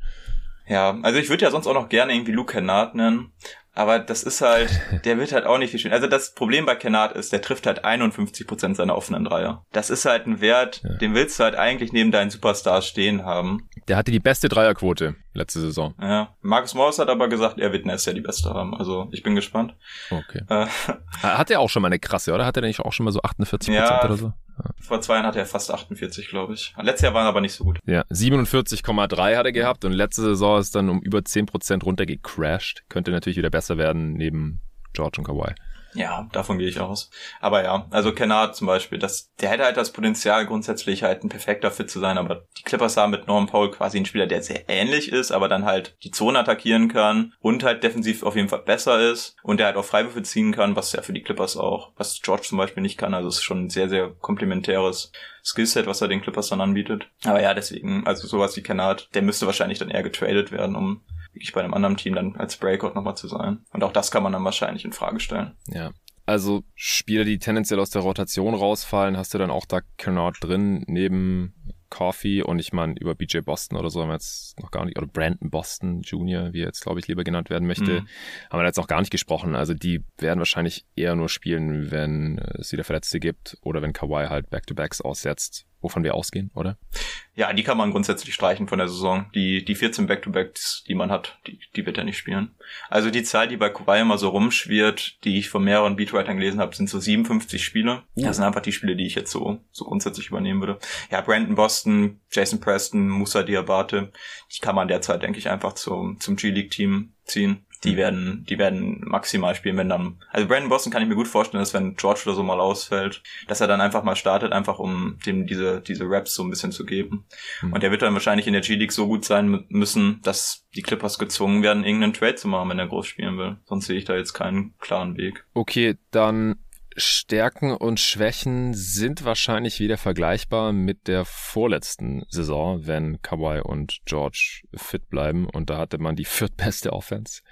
Ja, also ich würde ja sonst auch noch gerne irgendwie Luke Kennard nennen. Aber das ist halt, [LAUGHS] der wird halt auch nicht viel spielen. Also das Problem bei Kennard ist, der trifft halt 51% seiner offenen Dreier. Das ist halt ein Wert, ja. den willst du halt eigentlich neben deinen Superstars stehen haben. Der hatte die beste Dreierquote letzte Saison. Ja. Marcus Morris hat aber gesagt, er wird nächstes Jahr die beste haben. Also ich bin gespannt. Okay. Äh, hat er auch schon mal eine krasse, oder? Hat er nicht auch schon mal so 48% ja, oder so? Vor zwei Jahren hatte er fast 48, glaube ich. Letztes Jahr war er aber nicht so gut. Ja, 47,3 hat er gehabt und letzte Saison ist dann um über 10% runtergecrashed. Könnte natürlich wieder besser werden neben George und Kawhi. Ja, davon gehe ich aus. Aber ja, also Kennard zum Beispiel, das, der hätte halt das Potenzial, grundsätzlich halt ein perfekter Fit zu sein, aber die Clippers haben mit Norman Paul quasi einen Spieler, der sehr ähnlich ist, aber dann halt die Zone attackieren kann und halt defensiv auf jeden Fall besser ist und der halt auch Freiwürfe ziehen kann, was ja für die Clippers auch, was George zum Beispiel nicht kann, also es ist schon ein sehr, sehr komplementäres Skillset, was er den Clippers dann anbietet. Aber ja, deswegen, also sowas wie Kennard, der müsste wahrscheinlich dann eher getradet werden, um wirklich bei einem anderen Team dann als Breakout nochmal zu sein. Und auch das kann man dann wahrscheinlich in Frage stellen. Ja. Also Spieler, die tendenziell aus der Rotation rausfallen, hast du dann auch da Kennard drin, neben Coffee und ich meine, über BJ Boston oder so haben wir jetzt noch gar nicht, oder Brandon Boston Jr., wie er jetzt, glaube ich, lieber genannt werden möchte, mhm. haben wir jetzt noch gar nicht gesprochen. Also die werden wahrscheinlich eher nur spielen, wenn es wieder Verletzte gibt oder wenn Kawhi halt Back-to-Backs aussetzt wovon wir ausgehen, oder? Ja, die kann man grundsätzlich streichen von der Saison. Die, die 14 Back-to-Backs, die man hat, die, die wird er nicht spielen. Also die Zahl, die bei Kawhi immer so rumschwirrt, die ich von mehreren Beatwritern gelesen habe, sind so 57 Spiele. Uh. Das sind einfach die Spiele, die ich jetzt so, so grundsätzlich übernehmen würde. Ja, Brandon Boston, Jason Preston, Musa Diabate, die kann man derzeit, denke ich, einfach zum, zum G-League-Team ziehen die mhm. werden, die werden maximal spielen, wenn dann, also Brandon Boston kann ich mir gut vorstellen, dass wenn George oder so mal ausfällt, dass er dann einfach mal startet, einfach um dem diese, diese Raps so ein bisschen zu geben. Mhm. Und der wird dann wahrscheinlich in der G-League so gut sein müssen, dass die Clippers gezwungen werden, irgendeinen Trade zu machen, wenn er groß spielen will. Sonst sehe ich da jetzt keinen klaren Weg. Okay, dann Stärken und Schwächen sind wahrscheinlich wieder vergleichbar mit der vorletzten Saison, wenn Kawhi und George fit bleiben. Und da hatte man die [LAUGHS] viertbeste Offense.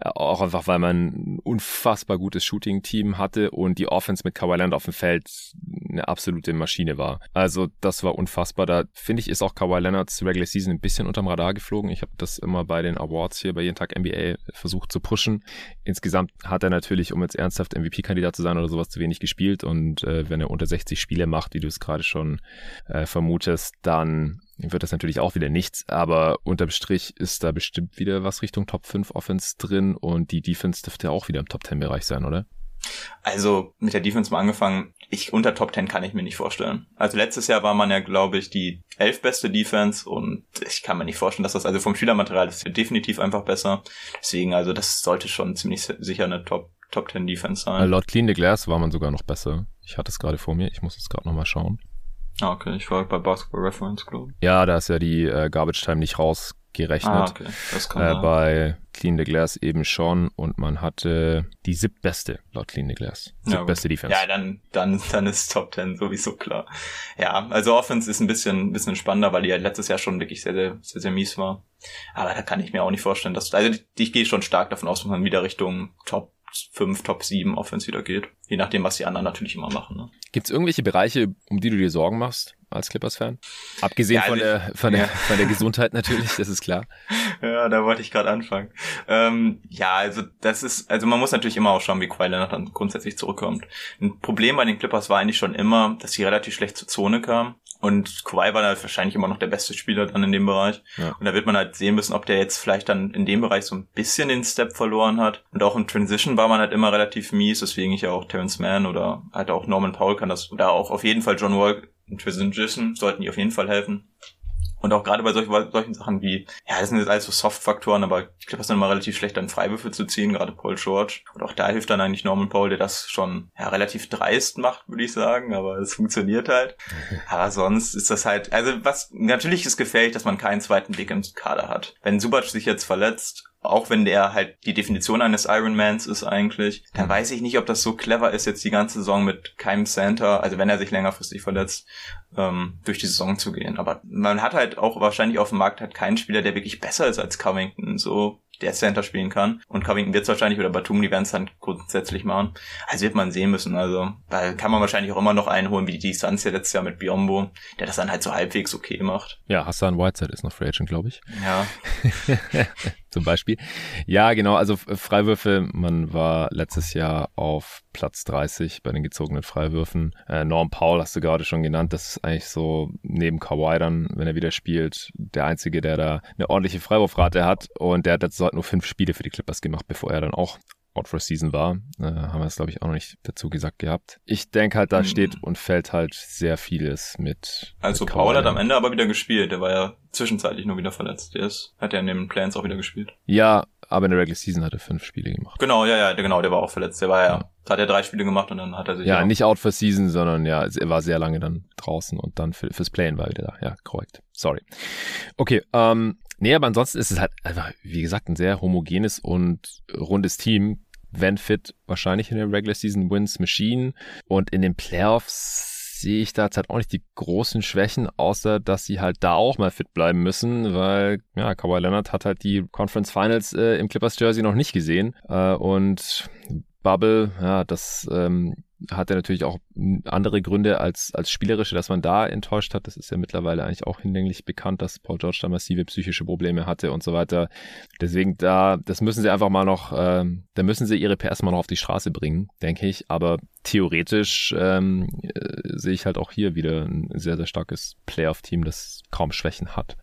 Äh, auch einfach, weil man ein unfassbar gutes Shooting-Team hatte und die Offense mit Kawhi Leonard auf dem Feld eine absolute Maschine war. Also das war unfassbar. Da finde ich, ist auch Kawhi Leonards Regular Season ein bisschen unterm Radar geflogen. Ich habe das immer bei den Awards hier bei jeden Tag NBA versucht zu pushen. Insgesamt hat er natürlich, um jetzt ernsthaft MVP-Kandidat zu sein oder so, sowas zu wenig gespielt und äh, wenn er unter 60 Spiele macht, wie du es gerade schon äh, vermutest, dann wird das natürlich auch wieder nichts, aber unterm Strich ist da bestimmt wieder was Richtung Top 5 Offense drin und die Defense dürfte auch wieder im Top 10 Bereich sein, oder? Also mit der Defense mal angefangen, ich unter Top 10 kann ich mir nicht vorstellen. Also letztes Jahr war man ja, glaube ich, die elf beste Defense und ich kann mir nicht vorstellen, dass das also vom Spielermaterial ist definitiv einfach besser. Deswegen, also das sollte schon ziemlich sicher eine Top Top 10 Defense sein. Laut Clean the Glass war man sogar noch besser. Ich hatte es gerade vor mir, ich muss jetzt gerade nochmal schauen. Ah, okay, ich war bei Basketball Reference, glaube ich. Ja, da ist ja die äh, Garbage Time nicht rausgerechnet. Ah, okay. Das kann äh, bei Clean the Glass eben schon und man hatte die siebtbeste laut Clean the Glass. Siebtbeste ja, Defense. Ja, dann, dann, dann ist Top 10 sowieso klar. Ja, also Offense ist ein bisschen, ein bisschen spannender, weil die ja letztes Jahr schon wirklich sehr, sehr, sehr, sehr mies war. Aber da kann ich mir auch nicht vorstellen, dass, also ich gehe schon stark davon aus, dass man wieder Richtung Top 5, Top 7 Offense wieder geht. Je nachdem, was die anderen natürlich immer machen. Ne? Gibt es irgendwelche Bereiche, um die du dir Sorgen machst als Clippers-Fan? Abgesehen ja, also von, der, von, der, von der Gesundheit [LAUGHS] natürlich, das ist klar. Ja, da wollte ich gerade anfangen. Ähm, ja, also das ist, also man muss natürlich immer auch schauen, wie Kawhi Leonard dann grundsätzlich zurückkommt. Ein Problem bei den Clippers war eigentlich schon immer, dass sie relativ schlecht zur Zone kamen. Und Kawhi war halt wahrscheinlich immer noch der beste Spieler dann in dem Bereich. Ja. Und da wird man halt sehen müssen, ob der jetzt vielleicht dann in dem Bereich so ein bisschen den Step verloren hat. Und auch im Transition war man halt immer relativ mies, deswegen ich ja auch Terrence Mann oder halt auch Norman Powell kann das, oder auch auf jeden Fall John Wall in Transition sollten die auf jeden Fall helfen. Und auch gerade bei solch, solchen Sachen wie, ja, das sind jetzt alles so Soft-Faktoren, aber ich glaube, das ist dann immer relativ schlecht, dann Freiwürfe zu ziehen, gerade Paul George. Und auch da hilft dann eigentlich Norman Paul, der das schon ja, relativ dreist macht, würde ich sagen, aber es funktioniert halt. [LAUGHS] Aber sonst ist das halt, also was, natürlich ist gefährlich, dass man keinen zweiten Weg im Kader hat. Wenn Subac sich jetzt verletzt, auch wenn der halt die Definition eines Ironmans ist eigentlich, dann mhm. weiß ich nicht, ob das so clever ist, jetzt die ganze Saison mit keinem Center, also wenn er sich längerfristig verletzt, ähm, durch die Saison zu gehen. Aber man hat halt auch wahrscheinlich auf dem Markt halt keinen Spieler, der wirklich besser ist als Covington. So der Center spielen kann. Und Covington wird es wahrscheinlich oder Batum, die werden es dann grundsätzlich machen. Also wird man sehen müssen. Also da kann man wahrscheinlich auch immer noch einholen, wie die Suns ja letztes Jahr mit Biombo, der das dann halt so halbwegs okay macht. Ja, Hassan Whiteside ist noch Free Agent, glaube ich. Ja. [LAUGHS] Zum Beispiel. Ja, genau. Also Freiwürfe, man war letztes Jahr auf Platz 30 bei den gezogenen Freiwürfen. Äh, Norm Paul hast du gerade schon genannt. Das ist eigentlich so neben Kawhi dann, wenn er wieder spielt, der einzige, der da eine ordentliche Freiwurfrate hat. Und der hat jetzt nur fünf Spiele für die Clippers gemacht, bevor er dann auch out for season war. Äh, haben wir es, glaube ich, auch noch nicht dazu gesagt gehabt. Ich denke halt, da hm. steht und fällt halt sehr vieles mit. Also mit Paul hat am Ende aber wieder gespielt. Der war ja zwischenzeitlich nur wieder verletzt. Der ist, hat ja in den Plans auch wieder gespielt. Ja, aber in der Regular Season hat er fünf Spiele gemacht. Genau, ja, ja, genau, der war auch verletzt. Der war ja, ja. da hat er drei Spiele gemacht und dann hat er sich. Ja, nicht out for season, sondern ja, er war sehr lange dann draußen und dann für, fürs Playen war er wieder da. Ja, korrekt. Sorry. Okay, ähm, nee, aber ansonsten ist es halt einfach, wie gesagt, ein sehr homogenes und rundes Team. Wenn fit, wahrscheinlich in der Regular Season Wins Machine. Und in den Playoffs sehe ich da jetzt halt auch nicht die großen Schwächen, außer dass sie halt da auch mal fit bleiben müssen, weil ja, Kawhi Leonard hat halt die Conference Finals äh, im Clippers Jersey noch nicht gesehen. Äh, und Bubble, ja, das ähm, hat er natürlich auch andere Gründe als, als spielerische, dass man da enttäuscht hat. Das ist ja mittlerweile eigentlich auch hinlänglich bekannt, dass Paul George da massive psychische Probleme hatte und so weiter. Deswegen da, das müssen sie einfach mal noch, ähm, da müssen sie ihre PS mal noch auf die Straße bringen, denke ich. Aber theoretisch ähm, äh, sehe ich halt auch hier wieder ein sehr, sehr starkes Playoff-Team, das kaum Schwächen hat.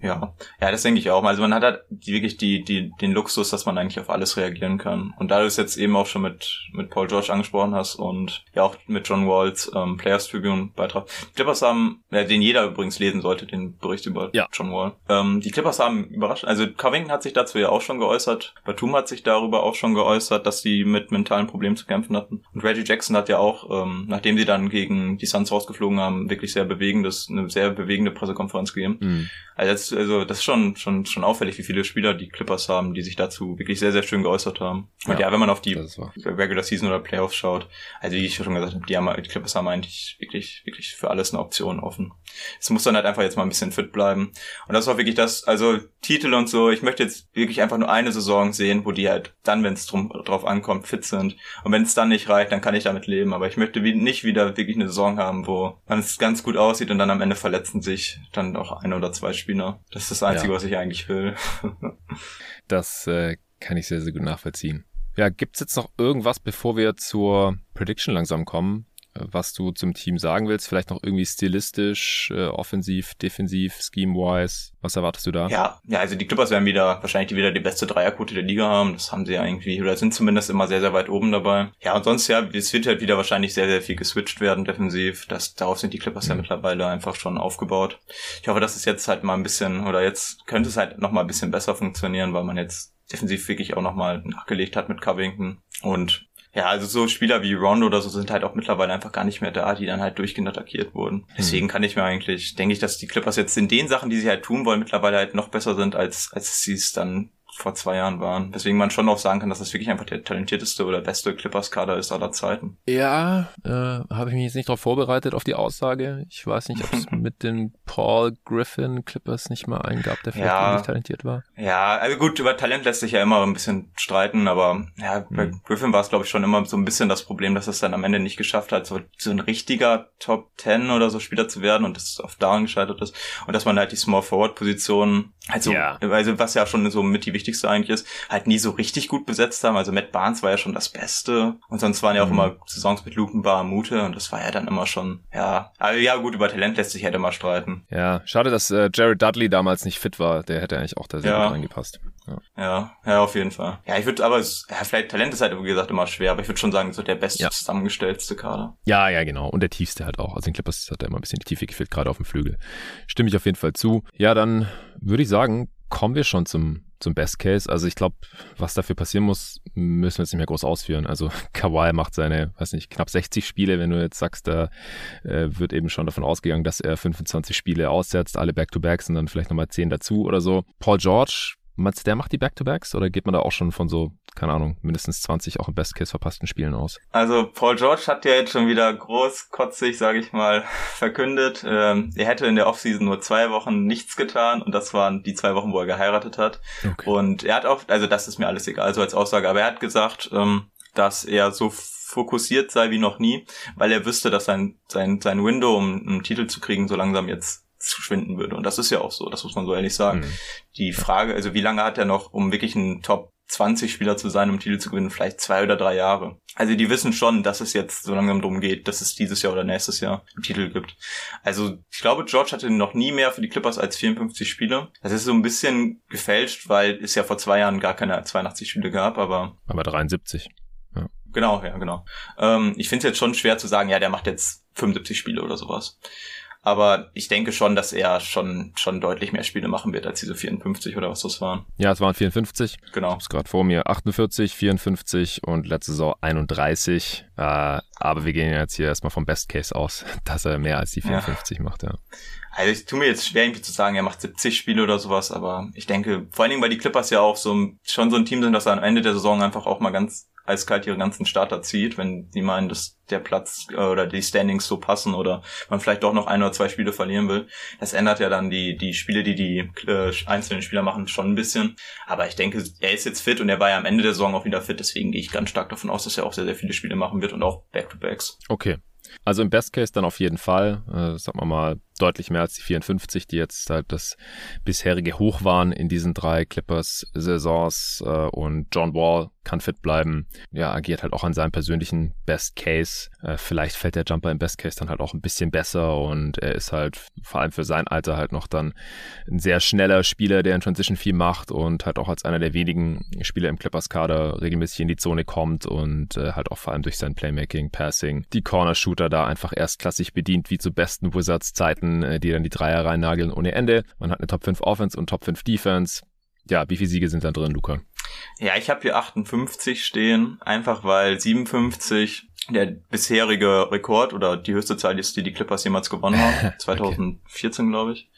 Ja, ja, das denke ich auch. Also man hat halt wirklich die, die, den Luxus, dass man eigentlich auf alles reagieren kann. Und da du es jetzt eben auch schon mit, mit Paul George angesprochen hast und ja auch mit John Walls ähm, Players Tribune Beitrag. Die Clippers haben, ja, den jeder übrigens lesen sollte, den Bericht über ja. John Wall. Ähm, die Clippers haben überrascht, also Covington hat sich dazu ja auch schon geäußert, Batum hat sich darüber auch schon geäußert, dass sie mit mentalen Problemen zu kämpfen hatten. Und Reggie Jackson hat ja auch, ähm, nachdem sie dann gegen die Suns rausgeflogen haben, wirklich sehr bewegendes, eine sehr bewegende Pressekonferenz gegeben. Mhm. Also das, also das ist schon, schon, schon auffällig, wie viele Spieler die Clippers haben, die sich dazu wirklich sehr, sehr schön geäußert haben. Und ja, ja wenn man auf die Regular Season oder Playoffs schaut, also wie ich schon gesagt habe, die, haben, die Clippers haben eigentlich wirklich, wirklich für alles eine Option offen. Es muss dann halt einfach jetzt mal ein bisschen fit bleiben. Und das auch wirklich das, also Titel und so, ich möchte jetzt wirklich einfach nur eine Saison sehen, wo die halt dann, wenn es drauf ankommt, fit sind. Und wenn es dann nicht reicht, dann kann ich damit leben. Aber ich möchte wie, nicht wieder wirklich eine Saison haben, wo man es ganz gut aussieht und dann am Ende verletzen sich dann auch ein oder zwei Spieler. Das ist das Einzige, ja. was ich eigentlich will. [LAUGHS] das äh, kann ich sehr, sehr gut nachvollziehen. Ja, gibt's jetzt noch irgendwas, bevor wir zur Prediction langsam kommen, was du zum Team sagen willst? Vielleicht noch irgendwie stilistisch, äh, offensiv, defensiv, scheme-wise. Was erwartest du da? Ja, ja, also die Clippers werden wieder wahrscheinlich wieder die beste Dreierquote der Liga haben. Das haben sie ja irgendwie, oder sind zumindest immer sehr, sehr weit oben dabei. Ja, und sonst ja, es wird halt wieder wahrscheinlich sehr, sehr viel geswitcht werden defensiv. Das, darauf sind die Clippers mhm. ja mittlerweile einfach schon aufgebaut. Ich hoffe, dass es jetzt halt mal ein bisschen, oder jetzt könnte es halt noch mal ein bisschen besser funktionieren, weil man jetzt defensiv wirklich auch nochmal nachgelegt hat mit Covington. Und ja, also so Spieler wie Rondo oder so sind halt auch mittlerweile einfach gar nicht mehr da, die dann halt durchgehend attackiert wurden. Deswegen mhm. kann ich mir eigentlich, denke ich, dass die Clippers jetzt in den Sachen, die sie halt tun wollen, mittlerweile halt noch besser sind, als, als sie es dann vor zwei Jahren waren. Deswegen man schon auch sagen kann, dass das wirklich einfach der talentierteste oder beste Clippers-Kader ist aller Zeiten. Ja, äh, habe ich mich jetzt nicht darauf vorbereitet, auf die Aussage. Ich weiß nicht, ob es [LAUGHS] mit den Paul Griffin Clippers nicht mal einen gab, der vielleicht ja, nicht talentiert war. Ja, also gut, über Talent lässt sich ja immer ein bisschen streiten, aber ja, bei mhm. Griffin war es, glaube ich, schon immer so ein bisschen das Problem, dass es dann am Ende nicht geschafft hat, so, so ein richtiger Top 10 oder so Spieler zu werden und das auf Down gescheitert ist. Und dass man halt die Small Forward Position, also, ja. also was ja schon so mit die wichtigste eigentlich ist, halt nie so richtig gut besetzt haben. Also Matt Barnes war ja schon das Beste. Und sonst waren ja auch mhm. immer Saisons mit Luken Mute und das war ja dann immer schon, ja. Also ja, gut, über Talent lässt sich halt immer streiten. Ja, schade, dass äh, Jared Dudley damals nicht fit war. Der hätte eigentlich auch da sehr ja. gut reingepasst. Ja. ja, ja, auf jeden Fall. Ja, ich würde aber, ja, vielleicht Talent ist halt, wie gesagt, immer schwer, aber ich würde schon sagen, so der beste ja. zusammengestellte Kader. Ja, ja, genau. Und der tiefste halt auch. Also in Clippers hat er immer ein bisschen die Tiefe gefehlt, gerade auf dem Flügel. Stimme ich auf jeden Fall zu. Ja, dann würde ich sagen, kommen wir schon zum zum Best Case. Also ich glaube, was dafür passieren muss, müssen wir jetzt nicht mehr groß ausführen. Also [LAUGHS] Kawhi macht seine, weiß nicht, knapp 60 Spiele. Wenn du jetzt sagst, da äh, wird eben schon davon ausgegangen, dass er 25 Spiele aussetzt, alle Back-to-Backs und dann vielleicht nochmal 10 dazu oder so. Paul George Meinst du, der macht die Back-to-Backs oder geht man da auch schon von so, keine Ahnung, mindestens 20 auch im Best Case verpassten Spielen aus? Also Paul George hat ja jetzt schon wieder großkotzig, sage ich mal, [LAUGHS] verkündet, ähm, er hätte in der Offseason nur zwei Wochen nichts getan und das waren die zwei Wochen, wo er geheiratet hat. Okay. Und er hat auch, also das ist mir alles egal, so als Aussage, aber er hat gesagt, ähm, dass er so fokussiert sei wie noch nie, weil er wüsste, dass sein, sein, sein Window, um einen Titel zu kriegen, so langsam jetzt verschwinden würde. Und das ist ja auch so, das muss man so ehrlich sagen. Mhm. Die Frage, also wie lange hat er noch, um wirklich ein Top 20 Spieler zu sein, um Titel zu gewinnen, vielleicht zwei oder drei Jahre. Also die wissen schon, dass es jetzt so langsam darum geht, dass es dieses Jahr oder nächstes Jahr einen Titel gibt. Also ich glaube, George hatte noch nie mehr für die Clippers als 54 Spiele. Das ist so ein bisschen gefälscht, weil es ja vor zwei Jahren gar keine 82 Spiele gab, aber... Aber 73. Ja. Genau, ja, genau. Ähm, ich finde es jetzt schon schwer zu sagen, ja, der macht jetzt 75 Spiele oder sowas. Aber ich denke schon, dass er schon, schon deutlich mehr Spiele machen wird als diese 54 oder was das waren. Ja, es waren 54. Genau. Ich hab's gerade vor mir. 48, 54 und letzte Saison 31. Äh, aber wir gehen jetzt hier erstmal vom Best Case aus, [LAUGHS] dass er mehr als die 54 ja. macht, ja. Also ich tue mir jetzt schwer, irgendwie zu sagen, er macht 70 Spiele oder sowas, aber ich denke, vor allen Dingen, weil die Clippers ja auch so schon so ein Team sind, dass er am Ende der Saison einfach auch mal ganz eiskalt ihre ganzen Starter zieht, wenn die meinen, dass der Platz äh, oder die Standings so passen oder man vielleicht doch noch ein oder zwei Spiele verlieren will. Das ändert ja dann die, die Spiele, die die äh, einzelnen Spieler machen, schon ein bisschen. Aber ich denke, er ist jetzt fit und er war ja am Ende der Saison auch wieder fit, deswegen gehe ich ganz stark davon aus, dass er auch sehr, sehr viele Spiele machen wird und auch Back-to-Backs. Okay. Also im Best Case dann auf jeden Fall, äh, sagen wir mal, deutlich mehr als die 54, die jetzt halt das bisherige Hoch waren in diesen drei Clippers-Saisons. Äh, und John Wall kann fit bleiben. Ja, agiert halt auch an seinem persönlichen Best Case. Äh, vielleicht fällt der Jumper im Best Case dann halt auch ein bisschen besser und er ist halt vor allem für sein Alter halt noch dann ein sehr schneller Spieler, der in Transition viel macht und halt auch als einer der wenigen Spieler im Clippers-Kader regelmäßig in die Zone kommt und äh, halt auch vor allem durch sein Playmaking, Passing, die Corner-Shooter da einfach erstklassig bedient, wie zu besten Wizards-Zeiten äh, die dann die Dreier reinnageln ohne Ende. Man hat eine Top 5 Offense und Top 5 Defense. Ja, wie viele Siege sind da drin, Luca? Ja, ich habe hier 58 stehen, einfach weil 57 der bisherige Rekord oder die höchste Zahl ist, die die Clippers jemals gewonnen haben. 2014, [LAUGHS] okay. glaube ich.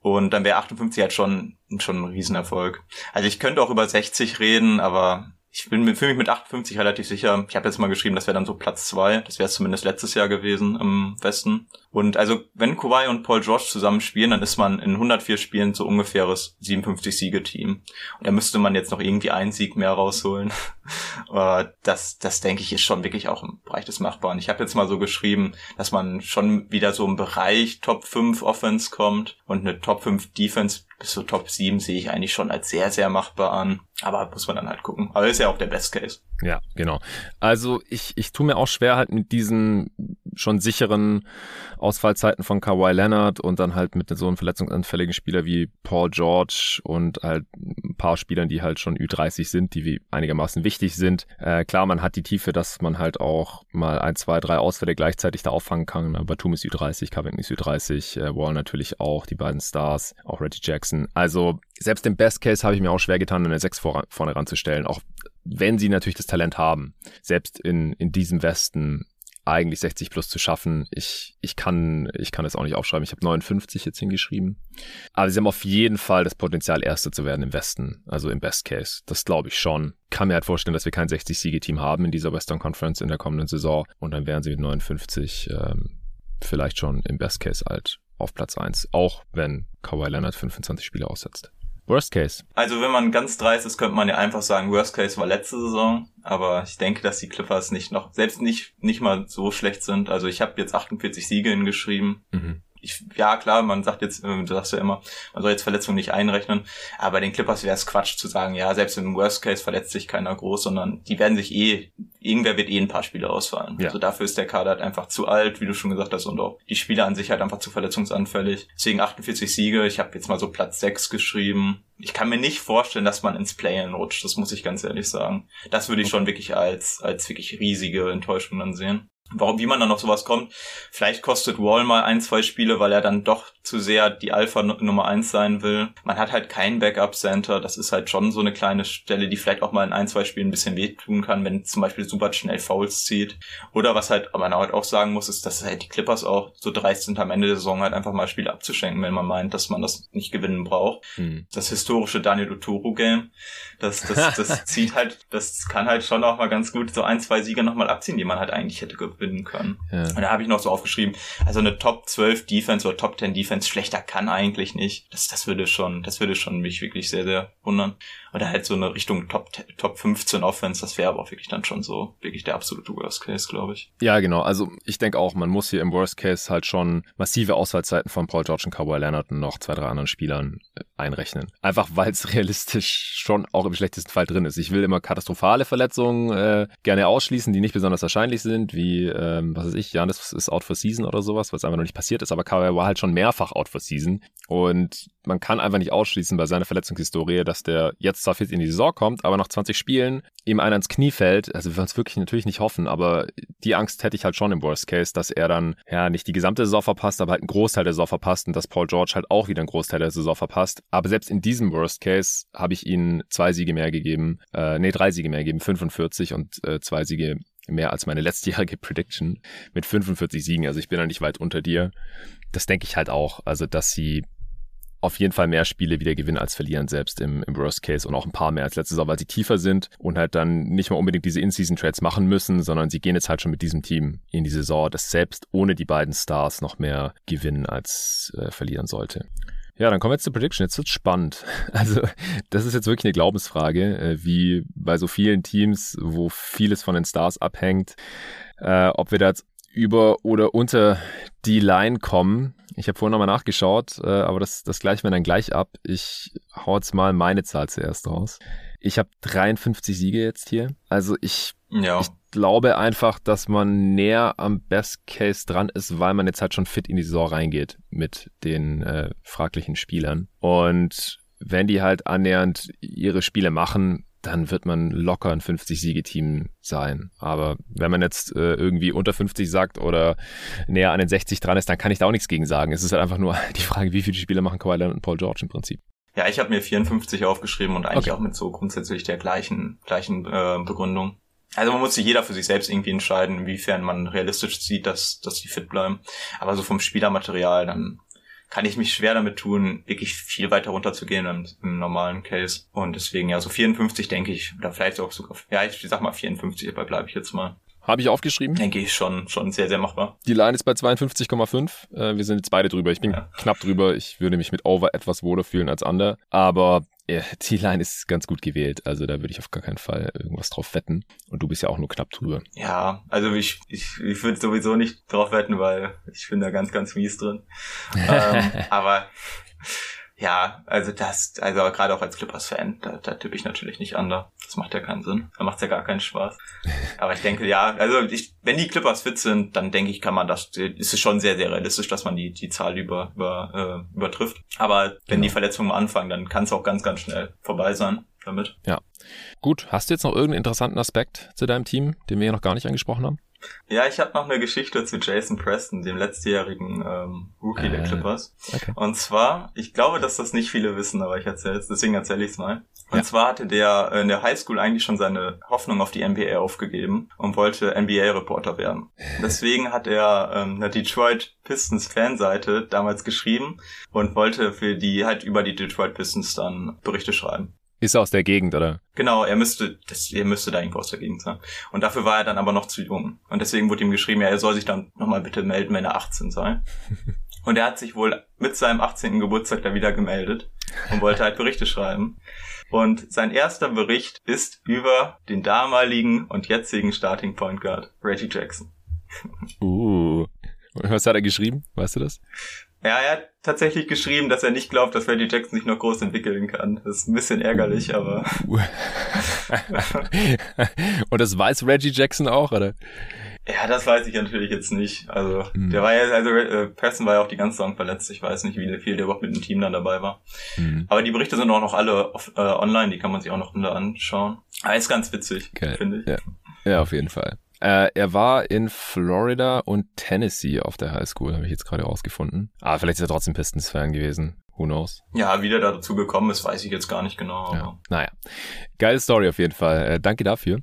Und dann wäre 58 halt schon, schon ein Riesenerfolg. Also ich könnte auch über 60 reden, aber ich bin fühle mich mit 58 relativ sicher. Ich habe jetzt mal geschrieben, das wäre dann so Platz zwei. Das wäre zumindest letztes Jahr gewesen im Westen. Und also, wenn Kawhi und Paul George zusammen spielen, dann ist man in 104 Spielen so ungefähres 57 Siege-Team. Und da müsste man jetzt noch irgendwie einen Sieg mehr rausholen. Das, das denke ich, ist schon wirklich auch im Bereich des Machbaren. Ich habe jetzt mal so geschrieben, dass man schon wieder so im Bereich Top 5 Offense kommt und eine Top 5 Defense bis zu Top 7 sehe ich eigentlich schon als sehr, sehr machbar an. Aber muss man dann halt gucken. Aber ist ja auch der Best Case. Ja, genau. Also ich, ich tue mir auch schwer halt mit diesen schon sicheren Ausfallzeiten von Kawhi Leonard und dann halt mit so einem verletzungsanfälligen Spieler wie Paul George und halt ein paar Spielern, die halt schon Ü30 sind, die wie einigermaßen wichtig sind. Äh, klar, man hat die Tiefe, dass man halt auch mal ein, zwei, drei Ausfälle gleichzeitig da auffangen kann. Batum ist Ü30, Covington ist Ü30, äh, Wall natürlich auch, die beiden Stars, auch Reggie Jackson. Also selbst im Best Case habe ich mir auch schwer getan, eine 6 vor, vorne ranzustellen, auch wenn sie natürlich das Talent haben. Selbst in, in diesem Westen eigentlich 60 plus zu schaffen. Ich, ich kann, ich kann es auch nicht aufschreiben. Ich habe 59 jetzt hingeschrieben. Aber sie haben auf jeden Fall das Potenzial, Erster zu werden im Westen. Also im Best Case. Das glaube ich schon. Kann mir halt vorstellen, dass wir kein 60-Siege-Team haben in dieser Western Conference in der kommenden Saison. Und dann wären sie mit 59 ähm, vielleicht schon im Best Case halt auf Platz 1. Auch wenn Kawhi Leonard 25 Spiele aussetzt. Worst Case. Also wenn man ganz dreist ist, könnte man ja einfach sagen, Worst Case war letzte Saison. Aber ich denke, dass die Clippers nicht noch, selbst nicht, nicht mal so schlecht sind. Also ich habe jetzt 48 Siege hingeschrieben. Mhm ich, ja klar, man sagt jetzt, äh, du sagst ja immer, man soll jetzt Verletzungen nicht einrechnen, aber bei den Clippers wäre es Quatsch zu sagen, ja, selbst im Worst Case verletzt sich keiner groß, sondern die werden sich eh, irgendwer wird eh ein paar Spiele ausfallen. Ja. Also dafür ist der Kader halt einfach zu alt, wie du schon gesagt hast, und auch die Spieler an sich halt einfach zu verletzungsanfällig. Deswegen 48 Siege, ich habe jetzt mal so Platz 6 geschrieben. Ich kann mir nicht vorstellen, dass man ins Play-In rutscht, das muss ich ganz ehrlich sagen. Das würde ich schon wirklich als, als wirklich riesige Enttäuschung dann sehen. Warum, wie man dann auf sowas kommt, vielleicht kostet Wall mal ein, zwei Spiele, weil er dann doch zu sehr die Alpha Nummer eins sein will. Man hat halt kein Backup-Center, das ist halt schon so eine kleine Stelle, die vielleicht auch mal in ein, zwei Spielen ein bisschen wehtun kann, wenn zum Beispiel super schnell Fouls zieht. Oder was halt, man halt auch sagen muss, ist, dass halt die Clippers auch so dreist sind, am Ende der Saison halt einfach mal Spiele abzuschenken, wenn man meint, dass man das nicht gewinnen braucht. Hm. Das historische Daniel Oturu-Game, das, das, das [LAUGHS] zieht halt, das kann halt schon auch mal ganz gut so ein, zwei Siege nochmal abziehen, die man halt eigentlich hätte gewinnen können. Ja. Und da habe ich noch so aufgeschrieben, also eine Top 12 Defense oder Top 10 Defense schlechter kann eigentlich nicht. Das, das würde schon, das würde schon mich wirklich sehr, sehr wundern. Oder halt so eine Richtung Top, Top 15 Offense, das wäre aber auch wirklich dann schon so, wirklich der absolute Worst Case, glaube ich. Ja, genau. Also ich denke auch, man muss hier im Worst Case halt schon massive Ausfallzeiten von Paul George und Kawhi Leonard und noch zwei, drei anderen Spielern äh, einrechnen. Einfach weil es [LAUGHS] realistisch schon auch im schlechtesten Fall drin ist. Ich will immer katastrophale Verletzungen äh, gerne ausschließen, die nicht besonders wahrscheinlich sind, wie, ähm, was weiß ich, Janis ist out for season oder sowas, was einfach noch nicht passiert ist, aber Kawhi war halt schon mehrfach out for season und man kann einfach nicht ausschließen bei seiner Verletzungshistorie, dass der jetzt zwar fit in die Saison kommt, aber nach 20 Spielen ihm einer ins Knie fällt. Also wir es wirklich natürlich nicht hoffen, aber die Angst hätte ich halt schon im Worst Case, dass er dann ja nicht die gesamte Saison verpasst, aber halt einen Großteil der Saison verpasst und dass Paul George halt auch wieder einen Großteil der Saison verpasst. Aber selbst in diesem Worst Case habe ich ihnen zwei Siege mehr gegeben, äh, nee, drei Siege mehr gegeben, 45 und äh, zwei Siege mehr als meine letztjährige [LAUGHS] Prediction mit 45 Siegen. Also ich bin da nicht weit unter dir. Das denke ich halt auch. Also, dass sie auf jeden Fall mehr Spiele wieder gewinnen als verlieren, selbst im, im Worst Case und auch ein paar mehr als letzte Saison, weil sie tiefer sind und halt dann nicht mal unbedingt diese In-Season-Trades machen müssen, sondern sie gehen jetzt halt schon mit diesem Team in die Saison, das selbst ohne die beiden Stars noch mehr gewinnen als äh, verlieren sollte. Ja, dann kommen wir jetzt zur Prediction. Jetzt wird's spannend. [LAUGHS] Also, das ist jetzt wirklich eine Glaubensfrage, äh, wie bei so vielen Teams, wo vieles von den Stars abhängt, äh, ob wir da jetzt über oder unter die Line kommen. Ich habe vorhin nochmal nachgeschaut, äh, aber das, das gleichen wir dann gleich ab. Ich hau jetzt mal meine Zahl zuerst raus. Ich habe 53 Siege jetzt hier. Also ich, ja. ich glaube einfach, dass man näher am Best Case dran ist, weil man jetzt halt schon fit in die Saison reingeht mit den äh, fraglichen Spielern. Und wenn die halt annähernd ihre Spiele machen, dann wird man locker ein 50-Siege-Team sein. Aber wenn man jetzt äh, irgendwie unter 50 sagt oder näher an den 60 dran ist, dann kann ich da auch nichts gegen sagen. Es ist halt einfach nur [LAUGHS] die Frage, wie viele Spiele machen Kawhi Leonard und Paul George im Prinzip. Ja, ich habe mir 54 aufgeschrieben und eigentlich okay. auch mit so grundsätzlich der gleichen, gleichen äh, Begründung. Also man muss sich jeder für sich selbst irgendwie entscheiden, inwiefern man realistisch sieht, dass, dass die fit bleiben. Aber so vom Spielermaterial, dann kann ich mich schwer damit tun, wirklich viel weiter runterzugehen im, im normalen Case. Und deswegen, ja, so 54 denke ich, oder vielleicht auch sogar, ja, ich sag mal 54, dabei bleibe ich jetzt mal. Habe ich aufgeschrieben. Denke ich schon, schon sehr, sehr machbar. Die Line ist bei 52,5. Äh, wir sind jetzt beide drüber. Ich bin ja. knapp drüber. Ich würde mich mit Over etwas wohler fühlen als Under. Aber ja, die Line ist ganz gut gewählt. Also da würde ich auf gar keinen Fall irgendwas drauf wetten. Und du bist ja auch nur knapp drüber. Ja, also ich, ich, ich würde sowieso nicht drauf wetten, weil ich bin da ganz, ganz mies drin. [LAUGHS] ähm, aber ja, also das, also gerade auch als Clippers-Fan, da, da tippe ich natürlich nicht an. Da. Das macht ja keinen Sinn. Da macht's ja gar keinen Spaß. [LAUGHS] Aber ich denke, ja, also ich, wenn die Clippers fit sind, dann denke ich, kann man das, ist es schon sehr, sehr realistisch, dass man die, die Zahl über, über, äh, übertrifft. Aber wenn genau. die Verletzungen anfangen, dann kann es auch ganz, ganz schnell vorbei sein damit. Ja. Gut, hast du jetzt noch irgendeinen interessanten Aspekt zu deinem Team, den wir hier noch gar nicht angesprochen haben? Ja, ich habe noch eine Geschichte zu Jason Preston, dem letztjährigen ähm, Rookie äh, der Clippers. Okay. Und zwar, ich glaube, dass das nicht viele wissen, aber ich erzähle es, deswegen erzähle ich es mal. Und ja. zwar hatte der in der Highschool eigentlich schon seine Hoffnung auf die NBA aufgegeben und wollte NBA-Reporter werden. Deswegen hat er ähm, eine Detroit Pistons Fanseite damals geschrieben und wollte für die halt über die Detroit Pistons dann Berichte schreiben. Ist aus der Gegend, oder? Genau, er müsste, das, er müsste da irgendwo aus der Gegend sein. Und dafür war er dann aber noch zu jung. Und deswegen wurde ihm geschrieben, ja, er soll sich dann nochmal bitte melden, wenn er 18 sei. [LAUGHS] Und er hat sich wohl mit seinem 18. Geburtstag da wieder gemeldet und wollte halt Berichte schreiben. Und sein erster Bericht ist über den damaligen und jetzigen Starting Point Guard, Reggie Jackson. Uh. Was hat er geschrieben? Weißt du das? Ja, er hat tatsächlich geschrieben, dass er nicht glaubt, dass Reggie Jackson sich noch groß entwickeln kann. Das ist ein bisschen ärgerlich, aber. [LAUGHS] Und das weiß Reggie Jackson auch, oder? Ja, das weiß ich natürlich jetzt nicht. Also, mhm. der war ja, also äh, Preston war ja auch die ganze Saison verletzt. Ich weiß nicht, wie viel der überhaupt mit dem Team dann dabei war. Mhm. Aber die Berichte sind auch noch alle auf, äh, online, die kann man sich auch noch anschauen. Aber ist ganz witzig, finde ich. Ja. ja, auf jeden Fall. Äh, er war in Florida und Tennessee auf der Highschool, habe ich jetzt gerade rausgefunden. Aber vielleicht ist er trotzdem Pistons-Fan gewesen. Who knows? Ja, wie der da dazu gekommen ist, weiß ich jetzt gar nicht genau. Ja. Naja, geile Story auf jeden Fall. Äh, danke dafür.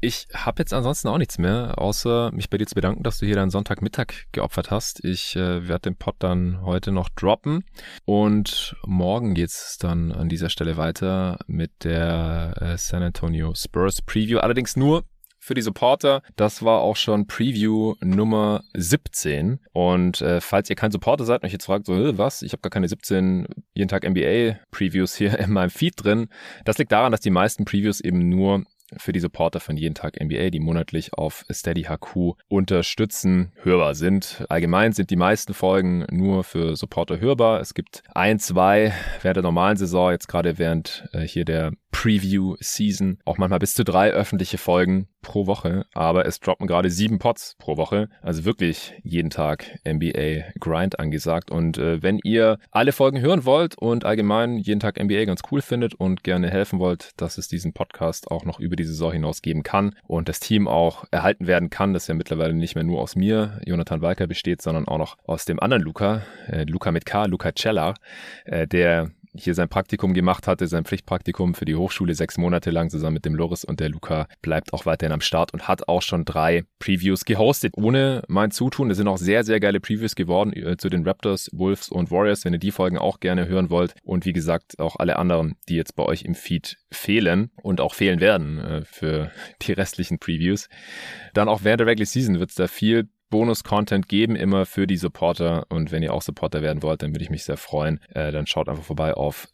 Ich habe jetzt ansonsten auch nichts mehr, außer mich bei dir zu bedanken, dass du hier deinen Sonntagmittag geopfert hast. Ich äh, werde den Pod dann heute noch droppen und morgen geht's dann an dieser Stelle weiter mit der äh, San Antonio Spurs Preview. Allerdings nur für die Supporter. Das war auch schon Preview Nummer 17. Und äh, falls ihr kein Supporter seid und euch jetzt fragt, so, was, ich habe gar keine 17 jeden Tag NBA Previews hier [LAUGHS] in meinem Feed drin. Das liegt daran, dass die meisten Previews eben nur für die Supporter von Jeden Tag NBA, die monatlich auf Steady HQ unterstützen, hörbar sind. Allgemein sind die meisten Folgen nur für Supporter hörbar. Es gibt ein, zwei während der normalen Saison, jetzt gerade während äh, hier der Preview-Season, auch manchmal bis zu drei öffentliche Folgen pro Woche, aber es droppen gerade sieben Pots pro Woche, also wirklich jeden Tag NBA Grind angesagt. Und äh, wenn ihr alle Folgen hören wollt und allgemein jeden Tag NBA ganz cool findet und gerne helfen wollt, dass es diesen Podcast auch noch über die Saison hinaus geben kann und das Team auch erhalten werden kann, das ja mittlerweile nicht mehr nur aus mir, Jonathan Walker, besteht, sondern auch noch aus dem anderen Luca, äh, Luca mit K, Luca Cella, äh, der hier sein Praktikum gemacht hatte, sein Pflichtpraktikum für die Hochschule sechs Monate lang zusammen mit dem Loris und der Luca bleibt auch weiterhin am Start und hat auch schon drei Previews gehostet, ohne mein Zutun. Es sind auch sehr, sehr geile Previews geworden äh, zu den Raptors, Wolves und Warriors, wenn ihr die Folgen auch gerne hören wollt. Und wie gesagt, auch alle anderen, die jetzt bei euch im Feed fehlen und auch fehlen werden äh, für die restlichen Previews. Dann auch während der Regular Season wird es da viel Bonus-Content geben, immer für die Supporter. Und wenn ihr auch Supporter werden wollt, dann würde ich mich sehr freuen. Äh, dann schaut einfach vorbei auf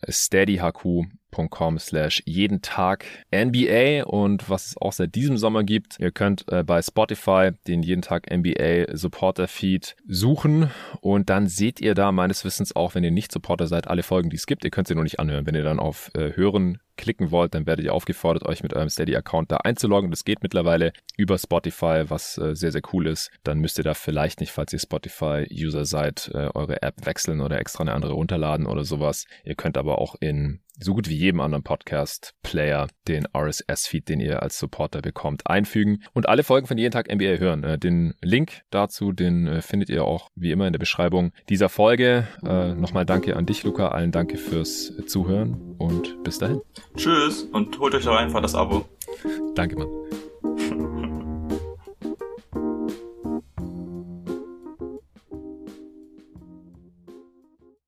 steadyhq.com slash jeden Tag NBA und was es auch seit diesem Sommer gibt. Ihr könnt äh, bei Spotify den jeden Tag NBA Supporter Feed suchen und dann seht ihr da meines Wissens auch, wenn ihr nicht Supporter seid, alle Folgen, die es gibt. Ihr könnt sie nur nicht anhören. Wenn ihr dann auf äh, Hören klicken wollt, dann werdet ihr aufgefordert, euch mit eurem Steady-Account da einzuloggen. Das geht mittlerweile über Spotify, was äh, sehr, sehr cool ist. Dann müsst ihr da vielleicht nicht, falls ihr Spotify-User seid, äh, eure App wechseln oder extra eine andere runterladen oder sowas. Ihr könnt aber auch in so gut wie jedem anderen Podcast-Player den RSS-Feed, den ihr als Supporter bekommt, einfügen und alle Folgen von jeden Tag NBA hören. Äh, den Link dazu, den äh, findet ihr auch wie immer in der Beschreibung dieser Folge. Äh, nochmal danke an dich, Luca. Allen danke fürs Zuhören und bis dahin. Tschüss und holt euch doch einfach das Abo. Danke, Mann.